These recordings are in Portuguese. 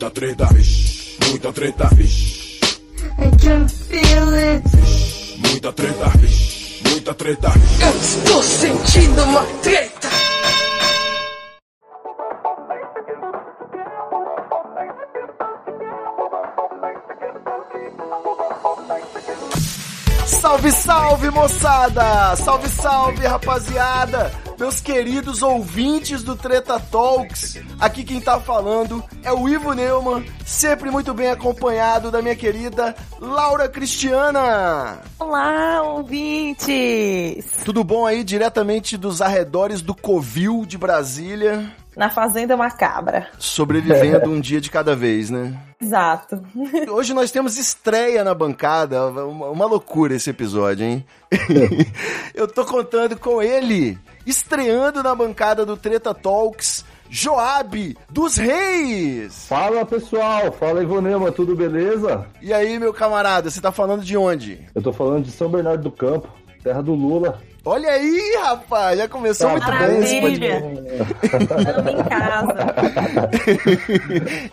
Muita treta, vixe, muita treta, vixe. I can feel it. Muita treta, vixe, muita treta. Eu estou sentindo uma treta. Salve, salve, moçada! Salve, salve, rapaziada! Meus queridos ouvintes do Treta Talks, aqui quem tá falando é o Ivo Neumann, sempre muito bem acompanhado da minha querida Laura Cristiana. Olá, ouvintes! Tudo bom aí, diretamente dos arredores do Covil de Brasília? Na Fazenda Macabra. Sobrevivendo um dia de cada vez, né? Exato. Hoje nós temos estreia na bancada, uma, uma loucura esse episódio, hein? Eu tô contando com ele, estreando na bancada do Treta Talks, Joab dos Reis. Fala pessoal, fala Ivonema, tudo beleza? E aí, meu camarada, você tá falando de onde? Eu tô falando de São Bernardo do Campo, terra do Lula. Olha aí, rapaz, já começou muito bem esse Maravilha! podcast. Em casa.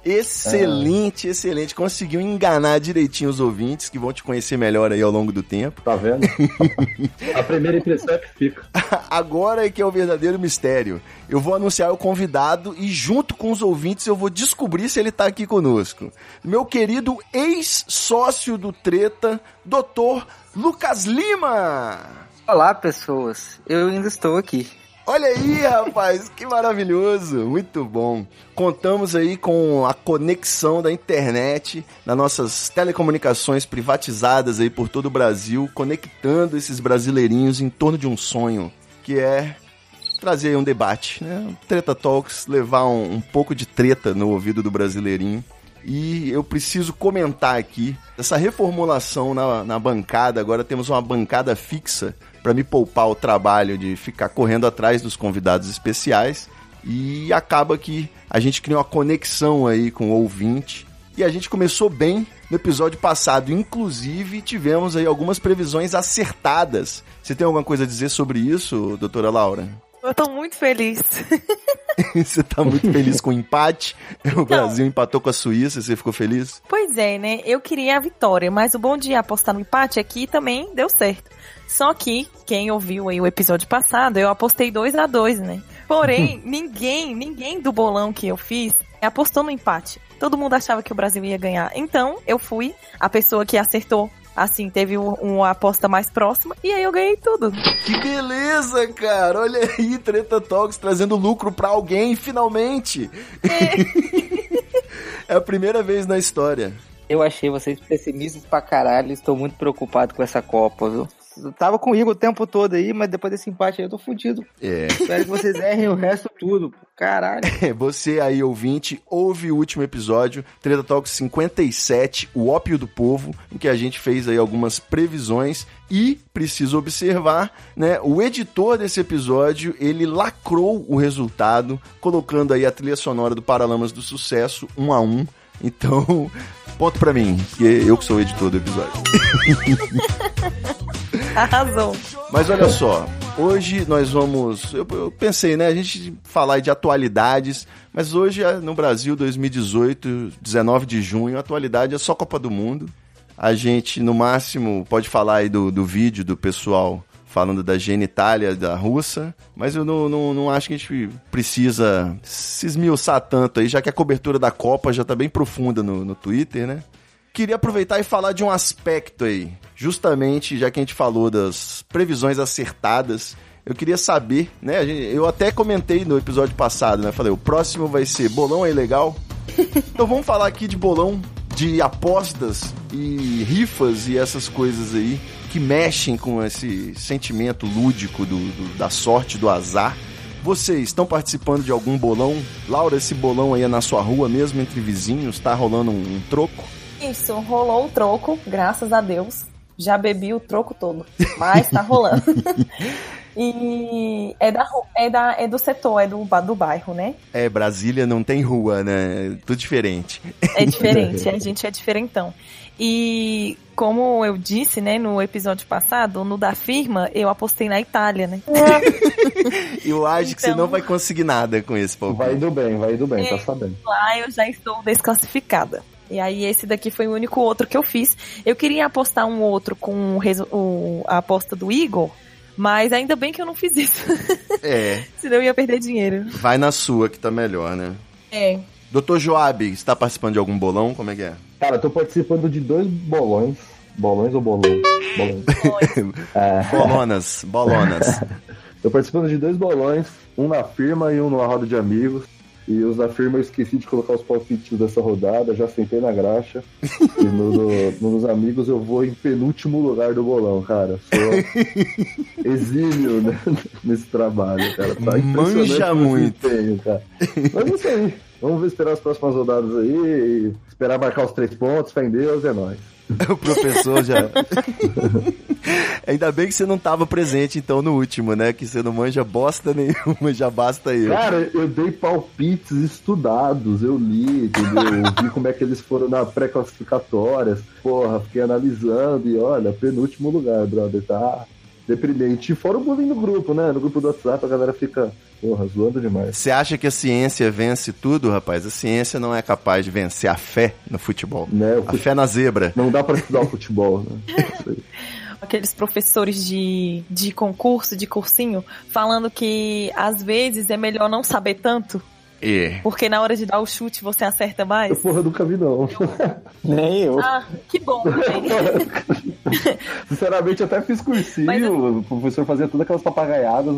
excelente, excelente. Conseguiu enganar direitinho os ouvintes que vão te conhecer melhor aí ao longo do tempo. Tá vendo? A primeira impressão é que fica. Agora é que é o verdadeiro mistério. Eu vou anunciar o convidado e junto com os ouvintes eu vou descobrir se ele tá aqui conosco. Meu querido ex-sócio do Treta, Dr. Lucas Lima. Olá, pessoas. Eu ainda estou aqui. Olha aí, rapaz, que maravilhoso, muito bom. Contamos aí com a conexão da internet, das nossas telecomunicações privatizadas aí por todo o Brasil, conectando esses brasileirinhos em torno de um sonho, que é trazer um debate, né? Treta Talks, levar um, um pouco de treta no ouvido do brasileirinho. E eu preciso comentar aqui essa reformulação na, na bancada. Agora temos uma bancada fixa para me poupar o trabalho de ficar correndo atrás dos convidados especiais. E acaba que a gente cria uma conexão aí com o ouvinte. E a gente começou bem no episódio passado. Inclusive, tivemos aí algumas previsões acertadas. Você tem alguma coisa a dizer sobre isso, doutora Laura? Eu tô muito feliz. você tá muito feliz com o empate? O Brasil empatou com a Suíça, você ficou feliz? Pois é, né? Eu queria a vitória, mas o bom de apostar no empate aqui também deu certo. Só que, quem ouviu aí o episódio passado, eu apostei 2 a 2 né? Porém, ninguém, ninguém do bolão que eu fiz apostou no empate. Todo mundo achava que o Brasil ia ganhar. Então, eu fui a pessoa que acertou assim, teve um, uma aposta mais próxima e aí eu ganhei tudo. Que beleza, cara! Olha aí, Treta Talks trazendo lucro pra alguém, finalmente! É. é a primeira vez na história. Eu achei vocês pessimistas pra caralho, estou muito preocupado com essa Copa, viu? Eu tava com o Igor o tempo todo aí, mas depois desse empate aí eu tô fudido. É. Espero que vocês errem o resto tudo. Caralho. Você aí, ouvinte, ouve o último episódio, Treta Talks 57, o ópio do povo, em que a gente fez aí algumas previsões e preciso observar, né, o editor desse episódio, ele lacrou o resultado, colocando aí a trilha sonora do Paralamas do Sucesso, um a um. Então, ponto pra mim, que eu que sou o editor do episódio. Arrasou. Mas olha só, hoje nós vamos. Eu, eu, pensei, né? A gente falar de atualidades, mas hoje no Brasil, 2018, 19 de junho, a atualidade é só Copa do Mundo. A gente, no máximo, pode falar aí do, do vídeo do pessoal falando da genitália da russa, mas eu não, não, não acho que a gente precisa se esmiuçar tanto aí, já que a cobertura da Copa já tá bem profunda no, no Twitter, né? Queria aproveitar e falar de um aspecto aí. Justamente, já que a gente falou das previsões acertadas, eu queria saber, né? Eu até comentei no episódio passado, né? Falei, o próximo vai ser bolão é legal. então vamos falar aqui de bolão de apostas e rifas e essas coisas aí que mexem com esse sentimento lúdico do, do da sorte, do azar. Vocês estão participando de algum bolão? Laura, esse bolão aí é na sua rua mesmo, entre vizinhos? Tá rolando um, um troco? Isso, rolou o troco, graças a Deus. Já bebi o troco todo, mas tá rolando. E é, da, é, da, é do setor, é do, do bairro, né? É, Brasília não tem rua, né? Tudo diferente. É diferente, a gente é diferentão. E como eu disse, né, no episódio passado, no da firma, eu apostei na Itália, né? Eu acho que você Então- não vai conseguir nada com esse palpite. Vai indo bem, vai indo bem, É. tá sabendo. Lá eu já estou desclassificada. E aí esse daqui foi o único outro que eu fiz. Eu queria apostar um outro com o a aposta do Igor, mas ainda bem que eu não fiz isso. É, Senão eu ia perder dinheiro. vai na sua que tá melhor, né? É. Doutor Joab, está participando de algum bolão? Como é que é? Cara, eu tô participando de dois bolões. Bolões ou bolões? Bolões. É, Bolonas, bolonas. tô participando de dois bolões, um na firma e um numa roda de amigos. E os da firma eu esqueci de colocar os palpites dessa rodada, já sentei na graxa. e no, no- no dos amigos eu vou em penúltimo lugar do bolão, cara. Sou exílio né, nesse trabalho, cara. Tá o muito. desempenho, cara. Mas é isso aí. Vamos esperar as próximas rodadas aí, esperar marcar os três pontos, fé em Deus, é nóis. o professor já. Ainda bem que você não estava presente, então, no último, né? Que você não manja bosta nenhuma, já basta eu. Cara, eu dei palpites estudados, eu li, entendeu? Eu vi como é que eles foram na pré-classificatórias. Porra, fiquei analisando e olha, penúltimo lugar, brother, tá deprimente. E fora o bullying no grupo, né? No grupo do WhatsApp a galera fica, porra, zoando demais. Você acha que a ciência vence tudo, rapaz? A ciência não é capaz de vencer a fé no futebol. Né? O A fute- fé na zebra. Não dá pra estudar o futebol, né? Aqueles professores de, de concurso, de cursinho, falando que às vezes é melhor não saber tanto, É. porque na hora de dar o chute você acerta Eu, mais. porra, nunca vi, não. Nem eu. Ah, que bom. Sinceramente, até fiz cursinho, Mas o professor fazia todas aquelas papagaiadas.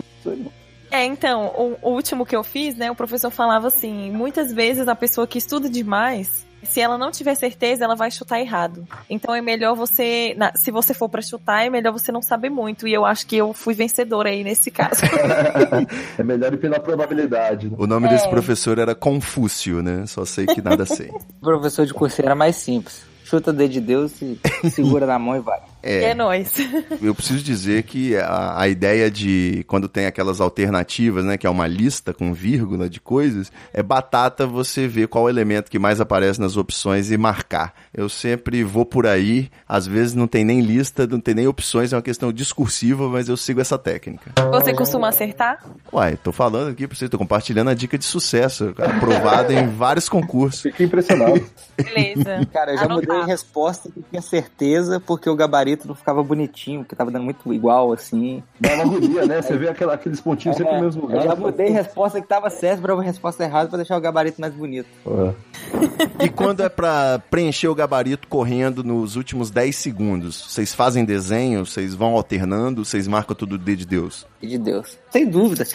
É, então, o, o último que eu fiz, né, o professor falava assim, muitas vezes a pessoa que estuda demais, se ela não tiver certeza, ela vai chutar errado. Então é melhor você, na- se você for pra chutar, é melhor você não saber muito. E eu acho que eu fui vencedora aí nesse caso. É melhor ir pela probabilidade, né? O nome desse professor era Confúcio, né? Só sei que nada sei. O professor de cursinho era mais simples. Chuta o dedo de Deus e segura na mão e vai. É, nóis. Eu preciso dizer que a, a ideia de quando tem aquelas alternativas, né, que é uma lista com vírgula de coisas, é batata você ver qual elemento que mais aparece nas opções e marcar. Eu sempre vou por aí, às vezes não tem nem lista, não tem nem opções, é uma questão discursiva, mas eu sigo essa técnica. Você costuma acertar? Uai, tô falando aqui pra você, tô compartilhando a dica de sucesso, aprovada em vários concursos. Fiquei impressionado. Beleza. Cara, eu já mudei Anotado. resposta que tinha certeza porque o gabarito não ficava bonitinho, porque tava dando muito igual, assim. Dá uma agonia, né? Você vê aquela- aqueles pontinhos sempre no mesmo eu lugar. já mudei resposta que tava certa pra uma resposta errada pra deixar o gabarito mais bonito. É. E quando é pra preencher o gabarito correndo nos últimos 10 segundos, vocês fazem desenho, vocês vão alternando, vocês marcam tudo D de Deus? E de Deus. Sem dúvida.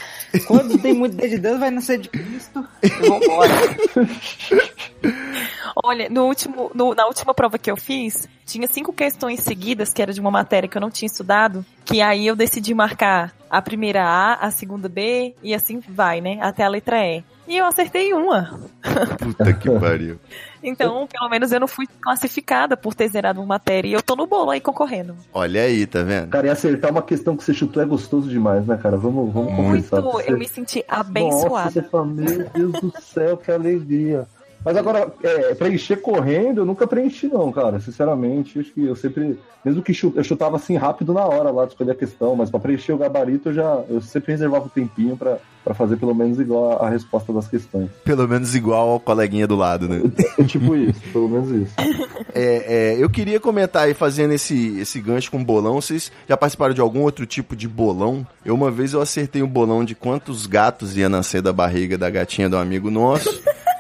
Quando tem muito dedo de Deus, vai nascer de Cristo e vambora. Olha, no último, no- na última prova que eu fiz, tinha cinco questões seguidas, que era de uma matéria que eu não tinha estudado, que aí eu decidi marcar a primeira A, a segunda B, e assim vai, né? Até a letra E. E eu acertei uma. Puta que pariu. Então, pelo menos eu não fui classificada por ter zerado uma matéria. E eu tô no bolo aí concorrendo. Olha aí, tá vendo? Cara, e acertar uma questão que você chutou é gostoso demais, né, cara? Vamos, vamos Muito, conversar. Você- eu me senti Nossa, abençoada. você fala, meu Deus do céu, que alegria. Mas agora, é, preencher correndo, eu nunca preenchi, não, cara. Sinceramente, acho que eu sempre. Mesmo que chu- eu chutava assim rápido na hora lá de escolher a questão, mas pra preencher o gabarito eu já. Eu sempre reservava um tempinho pra, pra fazer pelo menos igual a, a resposta das questões. Pelo menos igual ao coleguinha do lado, né? Tipo isso, pelo menos isso. É, é, eu queria comentar aí, fazendo esse, esse gancho com bolão, vocês já participaram de algum outro tipo de bolão? Eu uma vez eu acertei um bolão de quantos gatos ia nascer da barriga da gatinha do amigo nosso.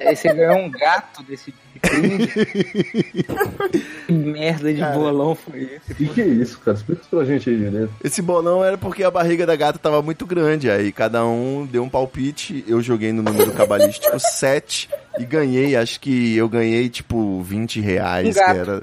Aí você ganhou um gato desse de crime. que merda de bolão foi esse? O que, que é isso, cara? Explica isso pra gente aí, direito. Esse bolão era porque a barriga da gata tava muito grande, aí cada um deu um palpite, eu joguei no número cabalístico 7 e ganhei, acho que eu ganhei tipo 20 reais, Um que gato. era...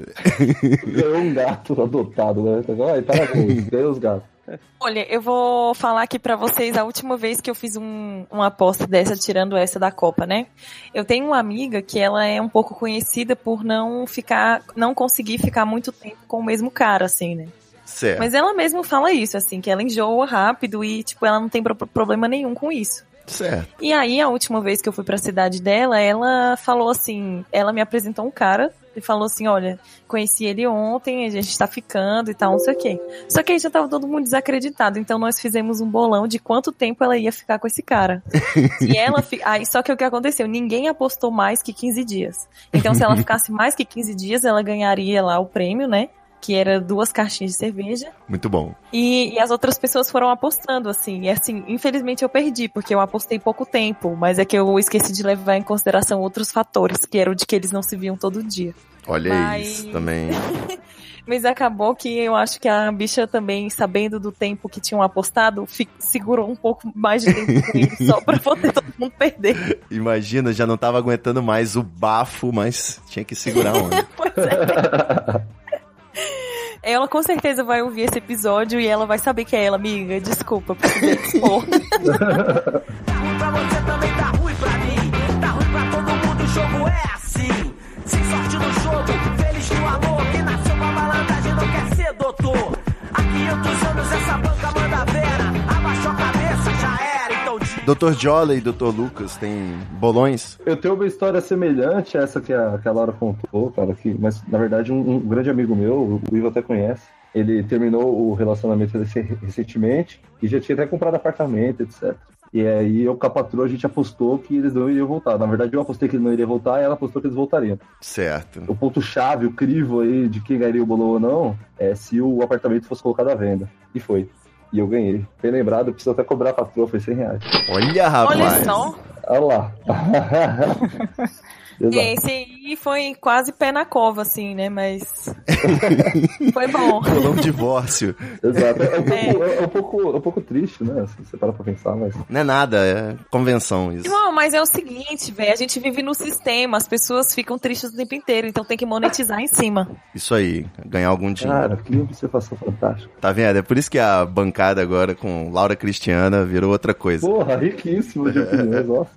Ganhou um gato adotado, né? Ai, parabéns, ganhou os gatos. Olha, eu vou falar aqui pra vocês a última vez que eu fiz um, uma aposta dessa, tirando essa da Copa, né? Eu tenho uma amiga que ela é um pouco conhecida por não ficar, não conseguir ficar muito tempo com o mesmo cara, assim, né? Certo. Mas ela mesma fala isso, assim, que ela enjoa rápido e, tipo, ela não tem pro- problema nenhum com isso. Certo. E aí, a última vez que eu fui pra cidade dela, ela falou assim, ela me apresentou um cara e falou assim, olha, conheci ele ontem, a gente tá ficando e tal, não sei o quê. Só que aí já tava todo mundo desacreditado, então nós fizemos um bolão de quanto tempo ela ia ficar com esse cara. e ela, fi- aí, só que o que aconteceu? Ninguém apostou mais que 15 dias. Então se ela ficasse mais que 15 dias, ela ganharia lá o prêmio, né? Que era duas caixinhas de cerveja. Muito bom. E, e as outras pessoas foram apostando, assim. E assim, infelizmente eu perdi, porque eu apostei pouco tempo, mas é que eu esqueci de levar em consideração outros fatores, que era o de que eles não se viam todo dia. Olha Mas- isso também. Mas acabou que eu acho que a bicha também, sabendo do tempo que tinham apostado, segurou um pouco mais de tempo com ele, só pra poder todo mundo perder. Imagina, já não tava aguentando mais o bafo, mas tinha que segurar onda. Pois é. Ela com certeza vai ouvir esse episódio e ela vai saber que é ela, amiga. Desculpa, precisei expor. Tá ruim pra você, também tá ruim pra mim. Tá ruim pra todo mundo, o jogo é assim. Sem sorte no jogo, feliz no amor. Quem nasceu pra malandragem não quer ser doutor. Há 500 anos essa banca manda vera. Dr. Jola e Dr. Lucas têm bolões? Eu tenho uma história semelhante a essa que a, que a Laura contou, cara, que, mas na verdade um, um grande amigo meu, o Ivo até conhece, ele terminou o relacionamento rec- recentemente e já tinha até comprado apartamento, etc. E aí eu com a patroa a gente apostou que eles não iriam voltar. Na verdade eu apostei que ele não iria voltar e ela apostou que eles voltariam. Certo. O ponto-chave, o crivo aí de quem ganharia o bolão ou não, é se o apartamento fosse colocado à venda. E foi. E eu ganhei. Bem lembrado, eu preciso até cobrar a patroa, foi 100 reais. Olha, rapaz. Olha só. Olha lá. Exato. Esse aí foi quase pé na cova, assim, né? Mas. foi bom. Bolão divórcio. Exato. É um, pouco, é um pouco, é um pouco triste, né? Se você para pra pensar, mas. Não é nada, é convenção isso. Não, mas é o seguinte, velho. A gente vive no sistema, as pessoas ficam tristes o tempo inteiro, então tem que monetizar em cima. Isso aí, ganhar algum dinheiro. Cara, que observação fantástica. Tá vendo? É por isso que a bancada agora com Laura Cristiana virou outra coisa. Porra, riquíssimo de opiniões, nossa.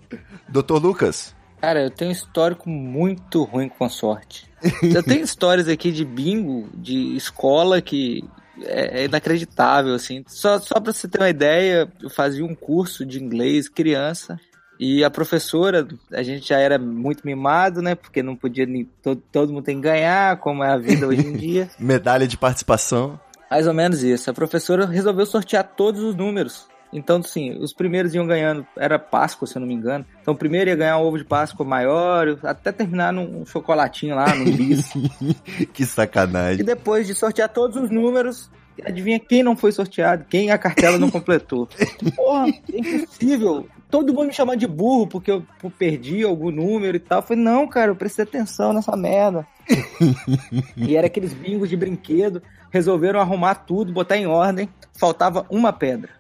Doutor Lucas, Cara, eu tenho um histórico muito ruim com sorte. Eu tenho histórias aqui de bingo, de escola que é, é inacreditável, assim. Só, só pra você ter uma ideia, eu fazia um curso de inglês criança e a professora, a gente já era muito mimado, né? Porque não podia, nem, todo, todo mundo tem que ganhar, como é a vida hoje em dia. medalha de participação. Mais ou menos isso. A professora resolveu sortear todos os números. Então, sim, os primeiros iam ganhando, era Páscoa, se eu não me engano. Então, o primeiro ia ganhar um ovo de Páscoa maior, até terminar num chocolatinho lá, num bis. que e sacanagem. depois de sortear todos os números, adivinha quem não foi sorteado? Quem a cartela não completou? Porra, é impossível. Todo mundo me chamando de burro porque eu perdi algum número e tal. Eu falei, não, cara, eu prestei atenção nessa merda. e era aqueles bingos de brinquedo. Resolveram arrumar tudo, botar em ordem. Faltava uma pedra.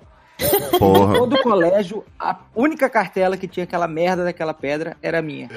Porra. Todo o colégio, a única cartela que tinha aquela merda daquela pedra era minha.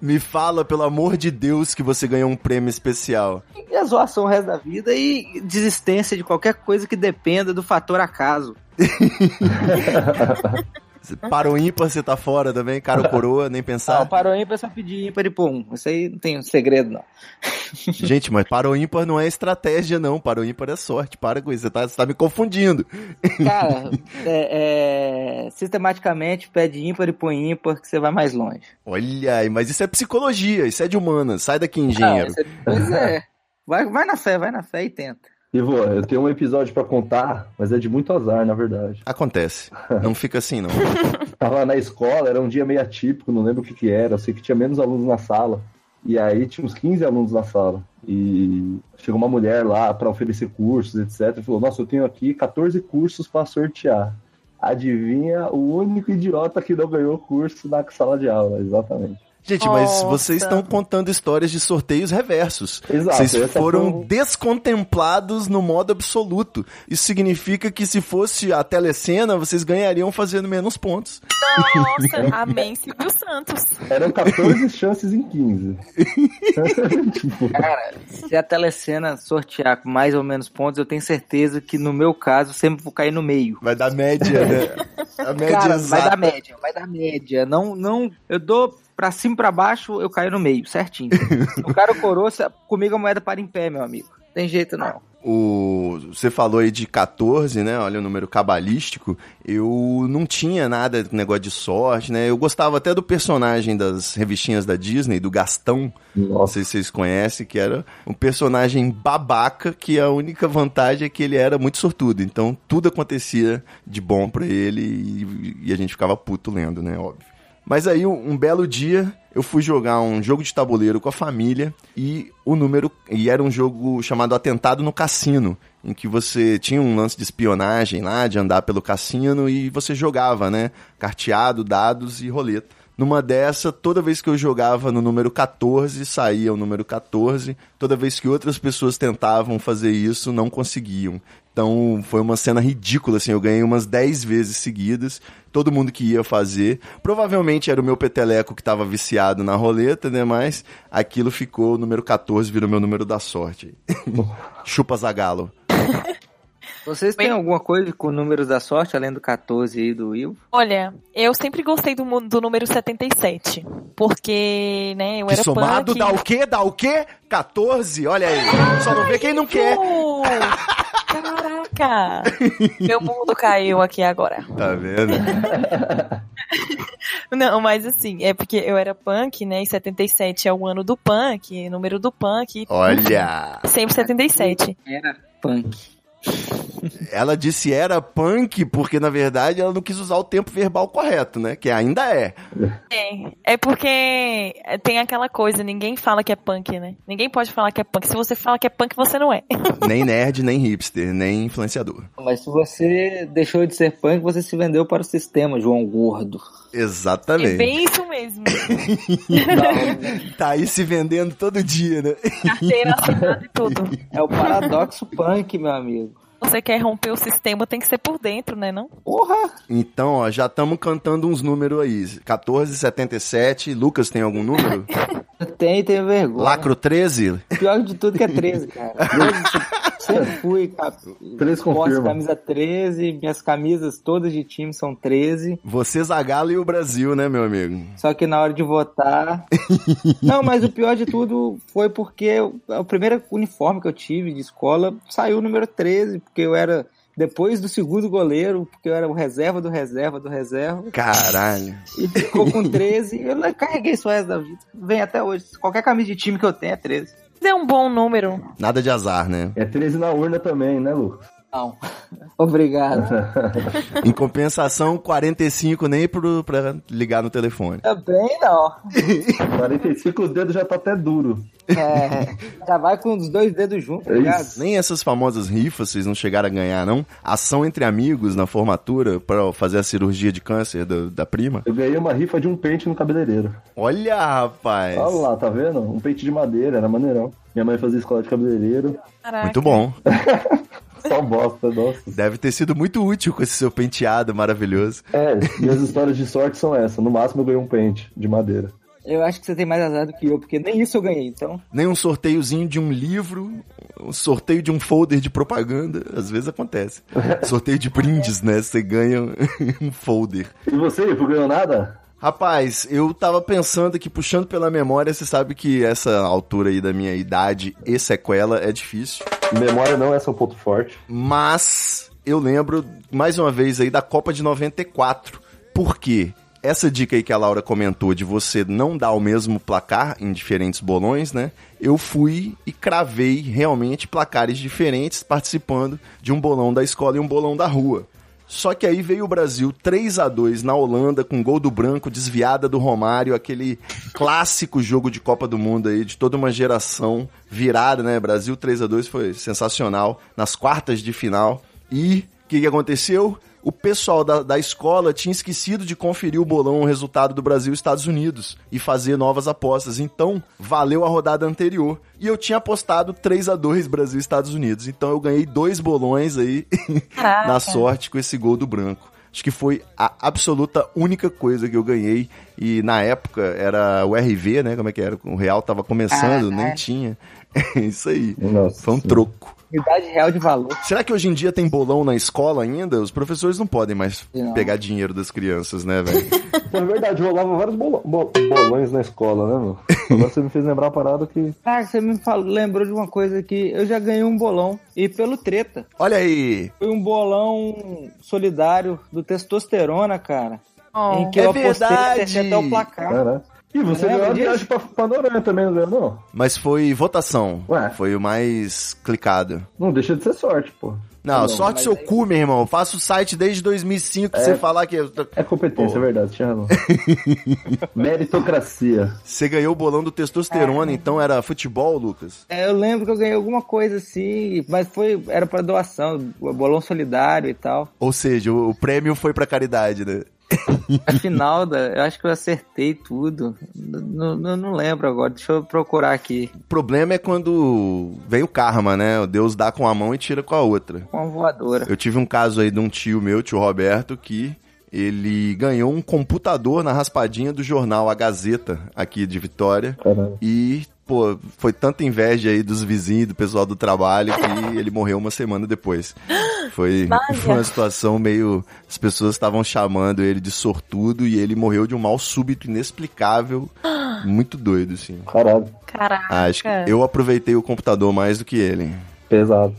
Me fala, pelo amor de Deus, que você ganhou um prêmio especial. E a zoação o resto da vida e desistência de qualquer coisa que dependa do fator acaso. Para o ímpar, você tá fora também, cara ou coroa, nem Não, pensar. parou ímpar, só pedir ímpar e pôr um. Isso aí não tem segredo, não. Gente, mas para o ímpar não é estratégia, não. Para o ímpar é sorte. Para com isso, você tá, você tá me confundindo. Cara, é, é, sistematicamente pede ímpar e põe ímpar que você vai mais longe. Olha aí, mas isso é psicologia, isso é de humanas. Sai daqui, Ah, engenheiro. você- pois é. Vai, vai na fé, vai na fé e tenta. Ivo, eu tenho um episódio pra contar, mas é de muito azar, na verdade. Acontece. Não fica assim, não. Tava na escola, era um dia meio atípico, não lembro o que que era. Eu sei que tinha menos alunos na sala. E aí tinha uns 15 alunos na sala. E chegou uma mulher lá pra oferecer cursos, etc. E falou: Nossa, eu tenho aqui 14 cursos pra sortear. Adivinha o único idiota que não ganhou curso na sala de aula, exatamente. Gente, mas vocês estão contando histórias de sorteios reversos. Exato, Vocês foram foi descontemplados no modo absoluto. Isso significa que se fosse a telecena, vocês ganhariam fazendo menos pontos. Nossa, amém, Silvio Santos. Eram 14 chances em 15. tipo, Cara, se a telecena sortear com mais ou menos pontos, eu tenho certeza que no meu caso sempre vou cair no meio. Vai dar média, né? A média Cara, vai exata. dar média, vai dar média. Não, não, eu dou pra cima e pra baixo, eu caio no meio, certinho. o cara coroa, comigo a moeda para em pé, meu amigo. Tem jeito não. O, você falou aí de 14, né? Olha o número cabalístico. Eu não tinha nada de negócio de sorte, né? Eu gostava até do personagem das revistinhas da Disney, do Gastão. Não sei se vocês conhecem, que era um personagem babaca, que a única vantagem é que ele era muito sortudo. Então tudo acontecia de bom pra ele e, e a gente ficava puto lendo, né? Óbvio. Mas aí, um, belo dia, eu fui jogar um jogo de tabuleiro com a família e o número. E era um jogo chamado Atentado no Cassino, em que você tinha um lance de espionagem lá, de andar pelo cassino e você jogava, né? Carteado, dados e roleta. Numa dessa, toda vez que eu jogava no número 14, saía o número 14. Toda vez que outras pessoas tentavam fazer isso, não conseguiam. Então foi uma cena ridícula, assim. Eu ganhei umas 10 vezes seguidas. Todo mundo que ia fazer. Provavelmente era o meu peteleco que estava viciado na roleta, né? Mas aquilo ficou, o número 14 virou meu número da sorte. Chupa Zagalo. Vocês têm alguma coisa com números da sorte, além do 14 aí do Will? Olha, eu sempre gostei do, do número 77. Porque, né, eu Que era somado punk. dá o quê? Dá o quê? 14? Olha aí. Só não vê quem não quer. Caraca! Meu mundo caiu aqui agora. Tá vendo? Não, mas assim, é porque eu era punk, né? E 77 é o ano do punk, número do punk. Olha. Sempre 77. Era punk. Ela disse era punk porque, na verdade, ela não quis usar o tempo verbal correto, né? Que ainda é. É, é porque tem aquela coisa, ninguém fala que é punk, né? Ninguém pode falar que é punk. Se você fala que é punk, você não é. Nem nerd, nem hipster, nem influenciador. Mas se você deixou de ser punk, você se vendeu para o sistema, João Gordo. É Exatamente. bem isso mesmo. Tá aí se vendendo todo dia, né? Carteira assinada e tudo. É o paradoxo punk, meu amigo. Você quer romper o sistema, tem que ser por dentro, né, não? Porra! Então, ó, já estamos cantando uns números aí. 1477. Lucas tem algum número? Tem, tem vergonha. Lacro 13? Pior de tudo que é 13, cara. 13, sempre fui, cara. 13 Posso confirma. camisa 13, minhas camisas todas de time são 13. Você, Zagalo e o Brasil, né, meu amigo? Só que na hora de votar. Não, mas o pior de tudo foi porque o o primeiro uniforme que eu tive de escola saiu o número 13, porque eu era depois do segundo goleiro, porque eu era o reserva do reserva do reserva. Caralho. E ficou com 13. Eu não carreguei isso o resto da vida. Vem até hoje. Qualquer camisa de time que eu tenho é 13. É um bom número. Nada de azar, né? É 13 na urna também, né, Lucas? Não. Obrigado. Em compensação, 45 nem pro, pra ligar no telefone. Também não. 45 os dedos já tá até duro. É, já vai com os dois dedos juntos, É. Nem essas famosas rifas vocês não chegaram a ganhar, não? Ação entre amigos na formatura pra fazer a cirurgia de câncer do- da prima? Eu ganhei uma rifa de um pente no cabeleireiro. Olha, rapaz! Olha lá, tá vendo? Um pente de madeira, era maneirão. Minha mãe fazia escola de cabeleireiro. Caraca. Muito bom. Só bosta, nossa. Deve ter sido muito útil com esse seu penteado maravilhoso. É, minhas histórias de sorte são essas. No máximo eu ganhei um pente de madeira. Eu acho que você tem mais azar do que eu, porque nem isso eu ganhei, então. Nem um sorteiozinho de um livro, um sorteio de um folder de propaganda, às vezes acontece. Sorteio de brindes, né? Você ganha um folder. E você, não ganhou nada? Rapaz, eu tava pensando que puxando pela memória, você sabe que essa altura aí da minha idade e sequela é difícil. Memória não é seu ponto forte. Mas eu lembro mais uma vez aí da Copa de 94. Por quê? Essa dica aí que a Laura comentou de você não dar o mesmo placar em diferentes bolões, né? Eu fui e cravei realmente placares diferentes participando de um bolão da escola e um bolão da rua. Só que aí veio o Brasil 3 a 2 na Holanda com gol do branco, desviada do Romário, aquele clássico jogo de Copa do Mundo aí de toda uma geração virada, né? Brasil 3 a 2 foi sensacional nas quartas de final. E o que, que aconteceu? O pessoal da, da escola tinha esquecido de conferir o bolão, o resultado do Brasil e Estados Unidos e fazer novas apostas. Então, valeu a rodada anterior. E eu tinha apostado 3 a 2 Brasil e Estados Unidos. Então eu ganhei dois bolões aí na sorte com esse gol do branco. Acho que foi a absoluta única coisa que eu ganhei E na época era o RV, né? Como é que era? O real tava começando, Ah, nem é. tinha. Isso aí. Nossa. Foi um troco. Unidade real de valor. Será que hoje em dia tem bolão na escola ainda? Os professores não podem mais Não. pegar dinheiro das crianças, né, velho? É verdade, rolava vários bolões na escola, né, meu? Agora você me fez lembrar uma parada que. Ah, você me falou, lembrou de uma coisa que eu já ganhei um bolão e pelo treta. Olha aí. Foi um bolão solidário do testosterona, cara. Oh. em que é eu apostei verdade. até o placar. Caraca. E você Lembra ganhou a viagem pra, pra Noronha também, não ganhou, não? Mas foi votação. Ué. Foi o mais clicado. Não deixa de ser sorte, pô. Não, Não, sorte seu aí- cu, meu irmão. Eu faço o site desde 2005 pra você falar que... É competência, Pô. é verdade, tinha razão. Meritocracia. Você ganhou o bolão do testosterona, É. então era futebol, Lucas? É, eu lembro que eu ganhei alguma coisa assim, mas foi era para doação, bolão solidário e tal. Ou seja, o, o prêmio foi pra caridade, né? Afinal, da, eu acho que eu acertei tudo. Não lembro agora, deixa eu procurar aqui. O problema é quando vem o karma, né? O Deus dá com a mão e tira com a outra. Com a voadora. Eu tive um caso aí de um tio meu, tio Roberto, que ele ganhou um computador na raspadinha do jornal A Gazeta, aqui de Vitória. Caramba. E, pô, foi tanta inveja aí dos vizinhos, do pessoal do trabalho, que ele morreu uma semana depois. Foi, foi uma situação meio. As pessoas estavam chamando ele de sortudo e ele morreu de um mal súbito inexplicável. Muito doido, assim. Caralho, Caraca. Acho que eu aproveitei o computador mais do que ele. pesado.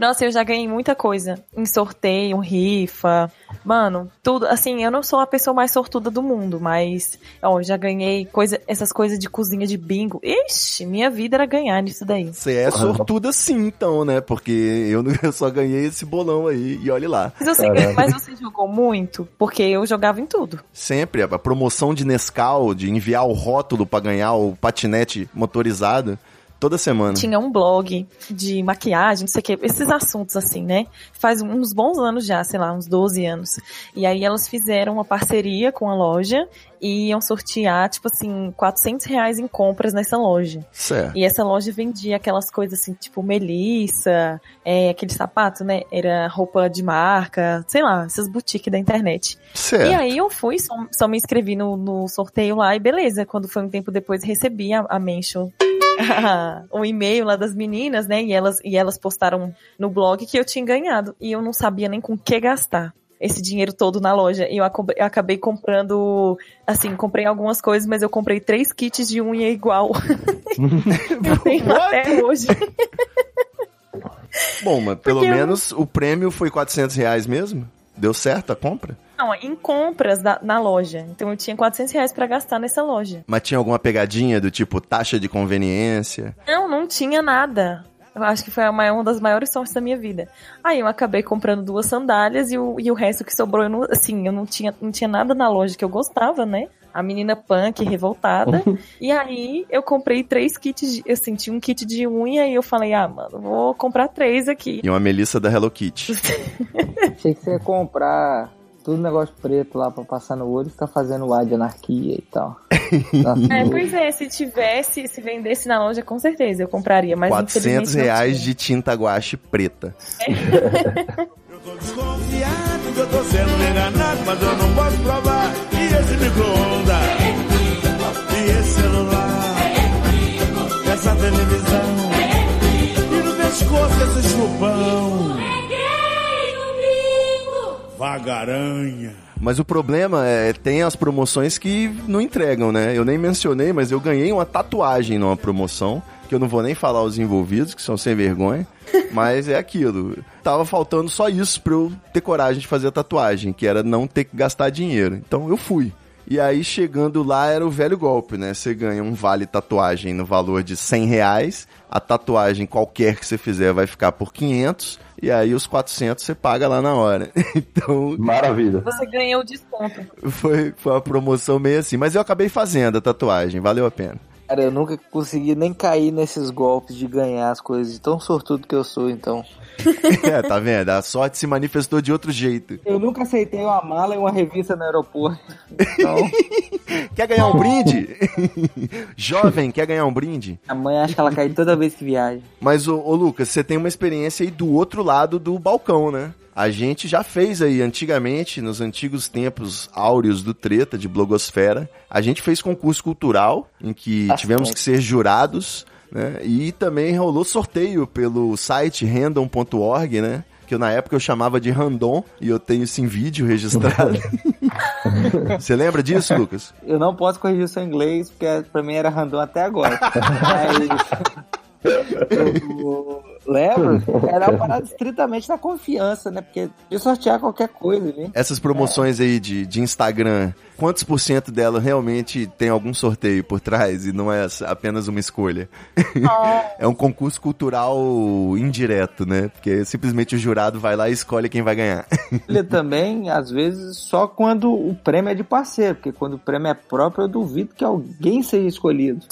Nossa, eu já ganhei muita coisa. Em sorteio, rifa. Mano, tudo. Assim, eu não sou a pessoa mais sortuda do mundo, mas. Ó, já ganhei coisa, essas coisas de cozinha de bingo. Ixi, minha vida era ganhar nisso daí. Você é sortuda sim, então, né? Porque eu, não- eu só ganhei esse bolão aí e olhe lá. Mas você, mas você jogou muito? Porque eu jogava em tudo. Sempre, a promoção de Nescau, de enviar o rótulo pra ganhar o patinete motorizado, toda semana. Tinha um blog de maquiagem, não sei o que, esses assuntos assim, né? Faz uns bons anos já, sei lá, uns 12 anos. E aí elas fizeram uma parceria com a loja e iam sortear, tipo assim, 400 reais em compras nessa loja. Certo. E essa loja vendia aquelas coisas assim, tipo Melissa, é, aquele sapato, né? Era roupa de marca, sei lá, essas boutiques da internet. E Certo. aí eu fui, só, só me inscrevi no, no sorteio lá e beleza. Quando foi um tempo depois, recebi a, a mention. um e-mail lá das meninas, né? E elas, e elas postaram no blog que eu tinha ganhado. E eu não sabia nem com que gastar esse dinheiro todo na loja. E eu, eu acabei comprando, assim, comprei algumas coisas, mas eu comprei três kits de unha igual. eu tenho até hoje. Bom, mas pelo Porque eu- menos o prêmio foi 400 reais mesmo? Deu certo a compra? Não, em compras da- na loja. Então eu tinha 400 reais pra gastar nessa loja. Mas tinha alguma pegadinha do tipo taxa de conveniência? Não, não tinha nada. Eu acho que foi a maior- uma das maiores sortes da minha vida. Aí eu acabei comprando duas sandálias e o, e o resto que sobrou, eu não, assim, eu não tinha, não tinha nada na loja que eu gostava, né? A menina punk, revoltada. e aí eu comprei três kits, de, eu senti um kit de unha e eu falei, ah, mano, vou comprar três aqui. E uma Melissa da Hello Kitty. Achei que você ia comprar tudo negócio preto lá pra passar no olho e ficar fazendo o ar de anarquia e tal. Nossa, É, pois é, se tivesse, se vendesse na loja, com certeza eu compraria, mas 400 infelizmente não reais de tinta guache preta. Eu tô desconfiado que eu tô sendo enganado, mas eu não posso provar. E esse micro-ondas? E esse celular? Essa televisão? E no pescoço esse chupão? Vagaranha. Mas o problema é, tem as promoções que não entregam, né? Eu nem mencionei, mas eu ganhei uma tatuagem numa promoção, que eu não vou nem falar os envolvidos, que são sem vergonha, mas é aquilo. Tava faltando só isso pra eu ter coragem de fazer a tatuagem, que era não ter que gastar dinheiro. Então eu fui. E aí, chegando lá, era o velho golpe, né? Você ganha um vale tatuagem no valor de 100 reais. A tatuagem, qualquer que você fizer, vai ficar por 500. E aí, os 400 você paga lá na hora. Então, Maravilha. Você ganhou o desconto. foi, foi uma promoção meio assim. Mas eu acabei fazendo a tatuagem, valeu a pena. Cara, eu nunca consegui nem cair nesses golpes de ganhar as coisas, de tão sortudo que eu sou, então. é, tá vendo? A sorte se manifestou de outro jeito. Eu nunca aceitei uma mala e uma revista no aeroporto. Então, Quer ganhar um brinde? Jovem, quer ganhar um brinde? a mãe acha que ela cai toda vez que viaja. Mas, ô, ô Lucas, você tem uma experiência aí do outro lado do balcão, né? a gente já fez aí antigamente, nos antigos tempos áureos do Treta, de Blogosfera, a gente fez concurso cultural, em que Bastante. tivemos que ser jurados, né? E também rolou sorteio pelo site random.org, né? Que eu, na época eu chamava de Random, e eu tenho isso em vídeo registrado. Você lembra disso, Lucas? Eu não posso corrigir o seu inglês, porque pra mim era random até agora. Mas, eu lembro, era uma parada estritamente na confiança, né? Porque de sortear qualquer coisa, né? Essas promoções aí de, de Instagram, quantos por cento dela realmente tem algum sorteio por trás e não é apenas uma escolha? é um concurso cultural indireto, né? Porque simplesmente o jurado vai lá e escolhe quem vai ganhar. Ele também, às vezes, só quando o prêmio é de parceiro, porque quando o prêmio é próprio, eu duvido que alguém seja escolhido.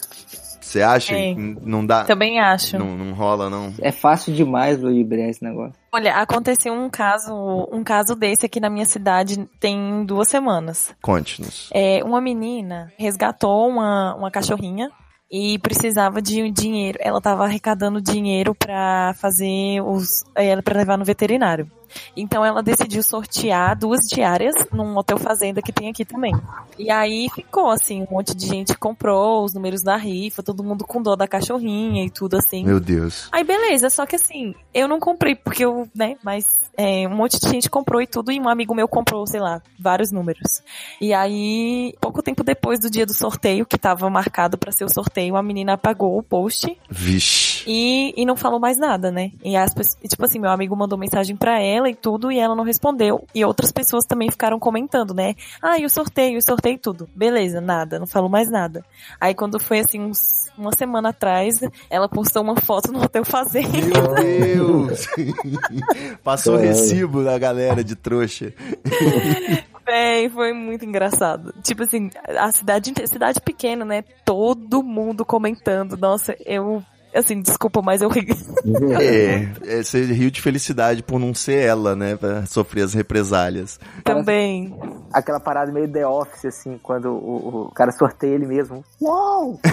Você acha? É. que Não dá? Também acho. Não, não rola, não. É fácil demais ludibriar esse negócio. Olha, aconteceu um caso, um caso desse aqui na minha cidade tem duas semanas. Conte-nos. É, uma menina resgatou uma, uma cachorrinha e precisava de dinheiro. Ela estava arrecadando dinheiro para fazer os, ela para levar no veterinário. Então ela decidiu sortear duas diárias num hotel fazenda que tem aqui também. E aí ficou assim, um monte de gente comprou os números da rifa, todo mundo com dó da cachorrinha e tudo assim. Meu Deus. Aí beleza, só que assim, eu não comprei porque eu, né, mas é, um monte de gente comprou e tudo, e um amigo meu comprou, sei lá, vários números. E aí, pouco tempo depois do dia do sorteio, que tava marcado pra ser o sorteio, a menina apagou o post Vixe. e, e não falou mais nada, né? E as pessoas, tipo assim, meu amigo mandou mensagem pra ela e tudo, e ela não respondeu. E outras pessoas também ficaram comentando, né? Ah, e o sorteio, o sorteio e tudo. Beleza, nada, não falou mais nada. Aí quando foi assim, uns, uma semana atrás, ela postou uma foto no hotel fazenda. Meu Deus! Passou recibo da galera de trouxa. Véi, foi muito engraçado. Tipo assim, a cidade, cidade pequena, né? Todo mundo comentando. Nossa, eu. Assim, desculpa, mas eu ri. É, é, você riu de felicidade por não ser ela, né? Pra sofrer as represálias. também. Aquela parada meio The Office, assim, quando o, o cara sorteia ele mesmo. Uau!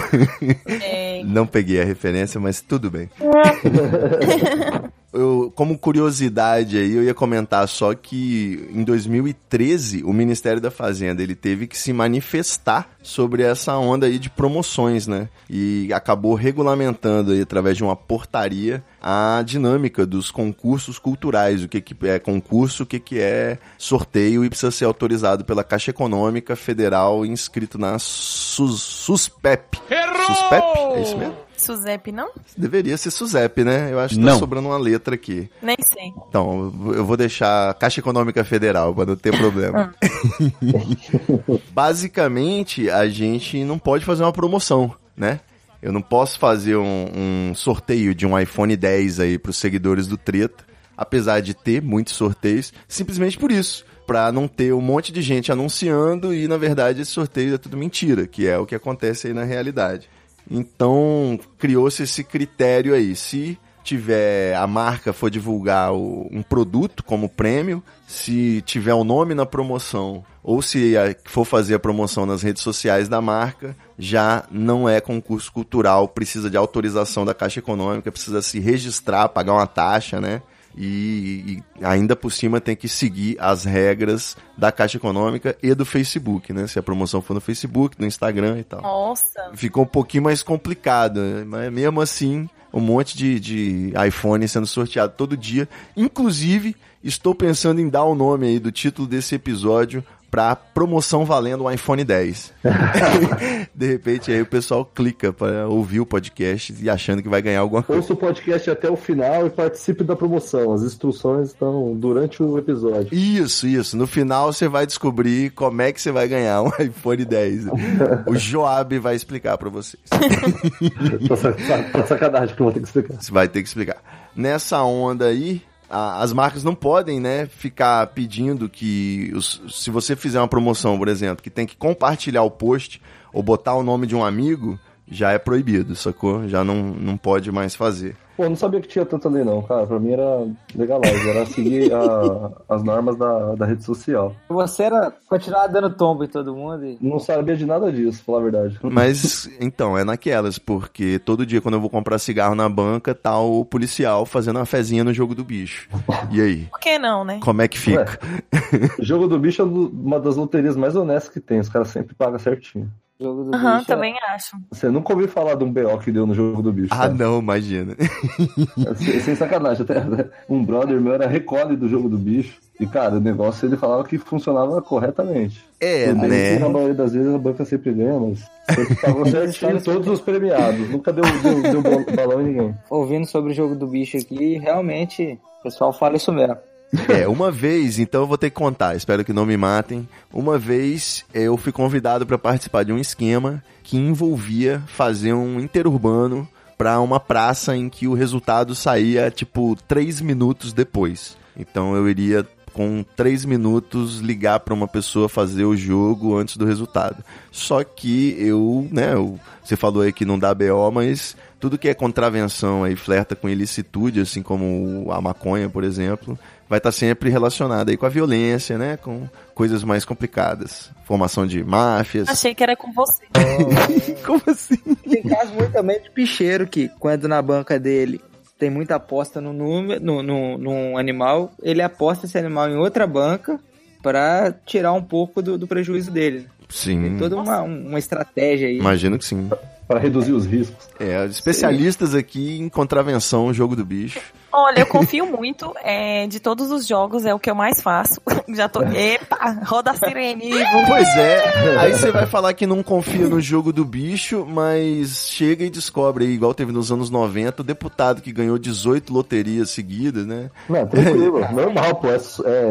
É, Não peguei a referência, mas tudo bem. Eu, como curiosidade aí, eu ia comentar só que em 2013 o Ministério da Fazenda ele teve que se manifestar sobre essa onda aí de promoções, né? E acabou regulamentando aí através de uma portaria a dinâmica dos concursos culturais, o que, que é concurso, o que, que é sorteio e precisa ser autorizado pela Caixa Econômica Federal inscrito na SUS, SUSPEP. SUSPEP? É isso mesmo? Suzep, não? Deveria ser SUSEP, né? Eu acho que tá Não. sobrando uma letra aqui. Nem sei. Então, eu vou deixar Caixa Econômica Federal para não ter problema. Basicamente, a gente não pode fazer uma promoção, né? Eu não posso fazer um, um sorteio de um iPhone 10 aí pros seguidores do Treta, apesar de ter muitos sorteios, simplesmente por isso. Pra não ter um monte de gente anunciando e, na verdade, esse sorteio é tudo mentira, que é o que acontece aí na realidade. Então, criou-se esse critério aí. Se tiver a marca for divulgar o- um produto como prêmio, se tiver o nome na promoção ou se a- for fazer a promoção nas redes sociais da marca, já não é concurso cultural, precisa de autorização da Caixa Econômica, precisa se registrar, pagar uma taxa, né? E, e ainda por cima tem que seguir as regras da Caixa Econômica e do Facebook, né? Se a promoção for no Facebook, no Instagram e tal Nossa. ficou um pouquinho mais complicado, né? mas mesmo assim, um monte de, de iPhone sendo sorteado todo dia. Inclusive, estou pensando em dar o nome aí do título desse episódio para promoção valendo um iPhone 10. de repente aí o pessoal clica para ouvir o podcast e achando que vai ganhar alguma coisa. Ouça o podcast até o final e participe da promoção. As instruções estão durante o episódio. Isso, isso. No final você vai descobrir como é que você vai ganhar um iPhone 10. O Joab vai explicar para vocês. Tá tá sacanagem que eu vou ter que explicar. Você vai ter que explicar. Nessa onda aí, a- as marcas não podem, né, ficar pedindo que os- se você fizer uma promoção, por exemplo, que tem que compartilhar o post ou botar o nome de um amigo, já é proibido, sacou? Já não, não pode mais fazer. Pô, não sabia que tinha tanta lei não, cara. Pra mim era legalize, era seguir a- as normas da, da rede social. Você era continuar dando tombo em todo mundo e... Não sabia de nada disso, pra falar a verdade. Mas, então, é naquelas, porque todo dia quando eu vou comprar cigarro na banca, tá o policial fazendo uma fezinha no jogo do bicho. E aí? Por que não, né? Como é que fica? O jogo do bicho é uma das loterias mais honestas que tem. Os caras sempre pagam certinho. Jogo do Aham, bicho é- também acho. Você nunca ouviu falar de um BO que deu no jogo do bicho? Ah, cara? não, imagina. Sem, sem sacanagem. Até um brother meu era recorde do jogo do bicho. E, cara, o negócio ele falava que funcionava corretamente. É, Tudo bem que Na né? maioria das vezes a banca sempre ganha, mas pagou certinho todos os premiados. Nunca deu, deu, deu bal- balão em ninguém. Ouvindo sobre o jogo do bicho aqui, realmente o pessoal fala isso mesmo. É, uma vez, então eu vou ter que contar, espero que não me matem. Uma vez eu fui convidado para participar de um esquema que envolvia fazer um interurbano para uma praça em que o resultado saía tipo três minutos depois. Então eu iria com três minutos ligar para uma pessoa fazer o jogo antes do resultado. Só que eu, né, eu- você falou aí que não dá BO, mas tudo que é contravenção aí flerta com ilicitude, assim como a maconha, por exemplo, vai estar sempre relacionado aí com a violência, né, com coisas mais complicadas, formação de máfias. Achei que era com você. Como assim? Tem caso muito também de picheiro que, quando na banca dele tem muita aposta no número, no, no, num animal, ele aposta esse animal em outra banca pra tirar um pouco do, do prejuízo dele. Sim. Tem toda uma, uma estratégia aí. Imagino que sim. Para reduzir os riscos. É, especialistas aqui em contravenção, jogo do bicho. Olha, eu confio muito. é, de todos os jogos, é o que eu mais faço. Já tô. Epa! Roda a sirene, Igor. Pois é, aí você vai falar que não confia no jogo do bicho, mas chega e descobre aí, igual teve nos anos 90, o deputado que ganhou 18 loterias seguidas, né? Não, tranquilo. Normal, pô. É,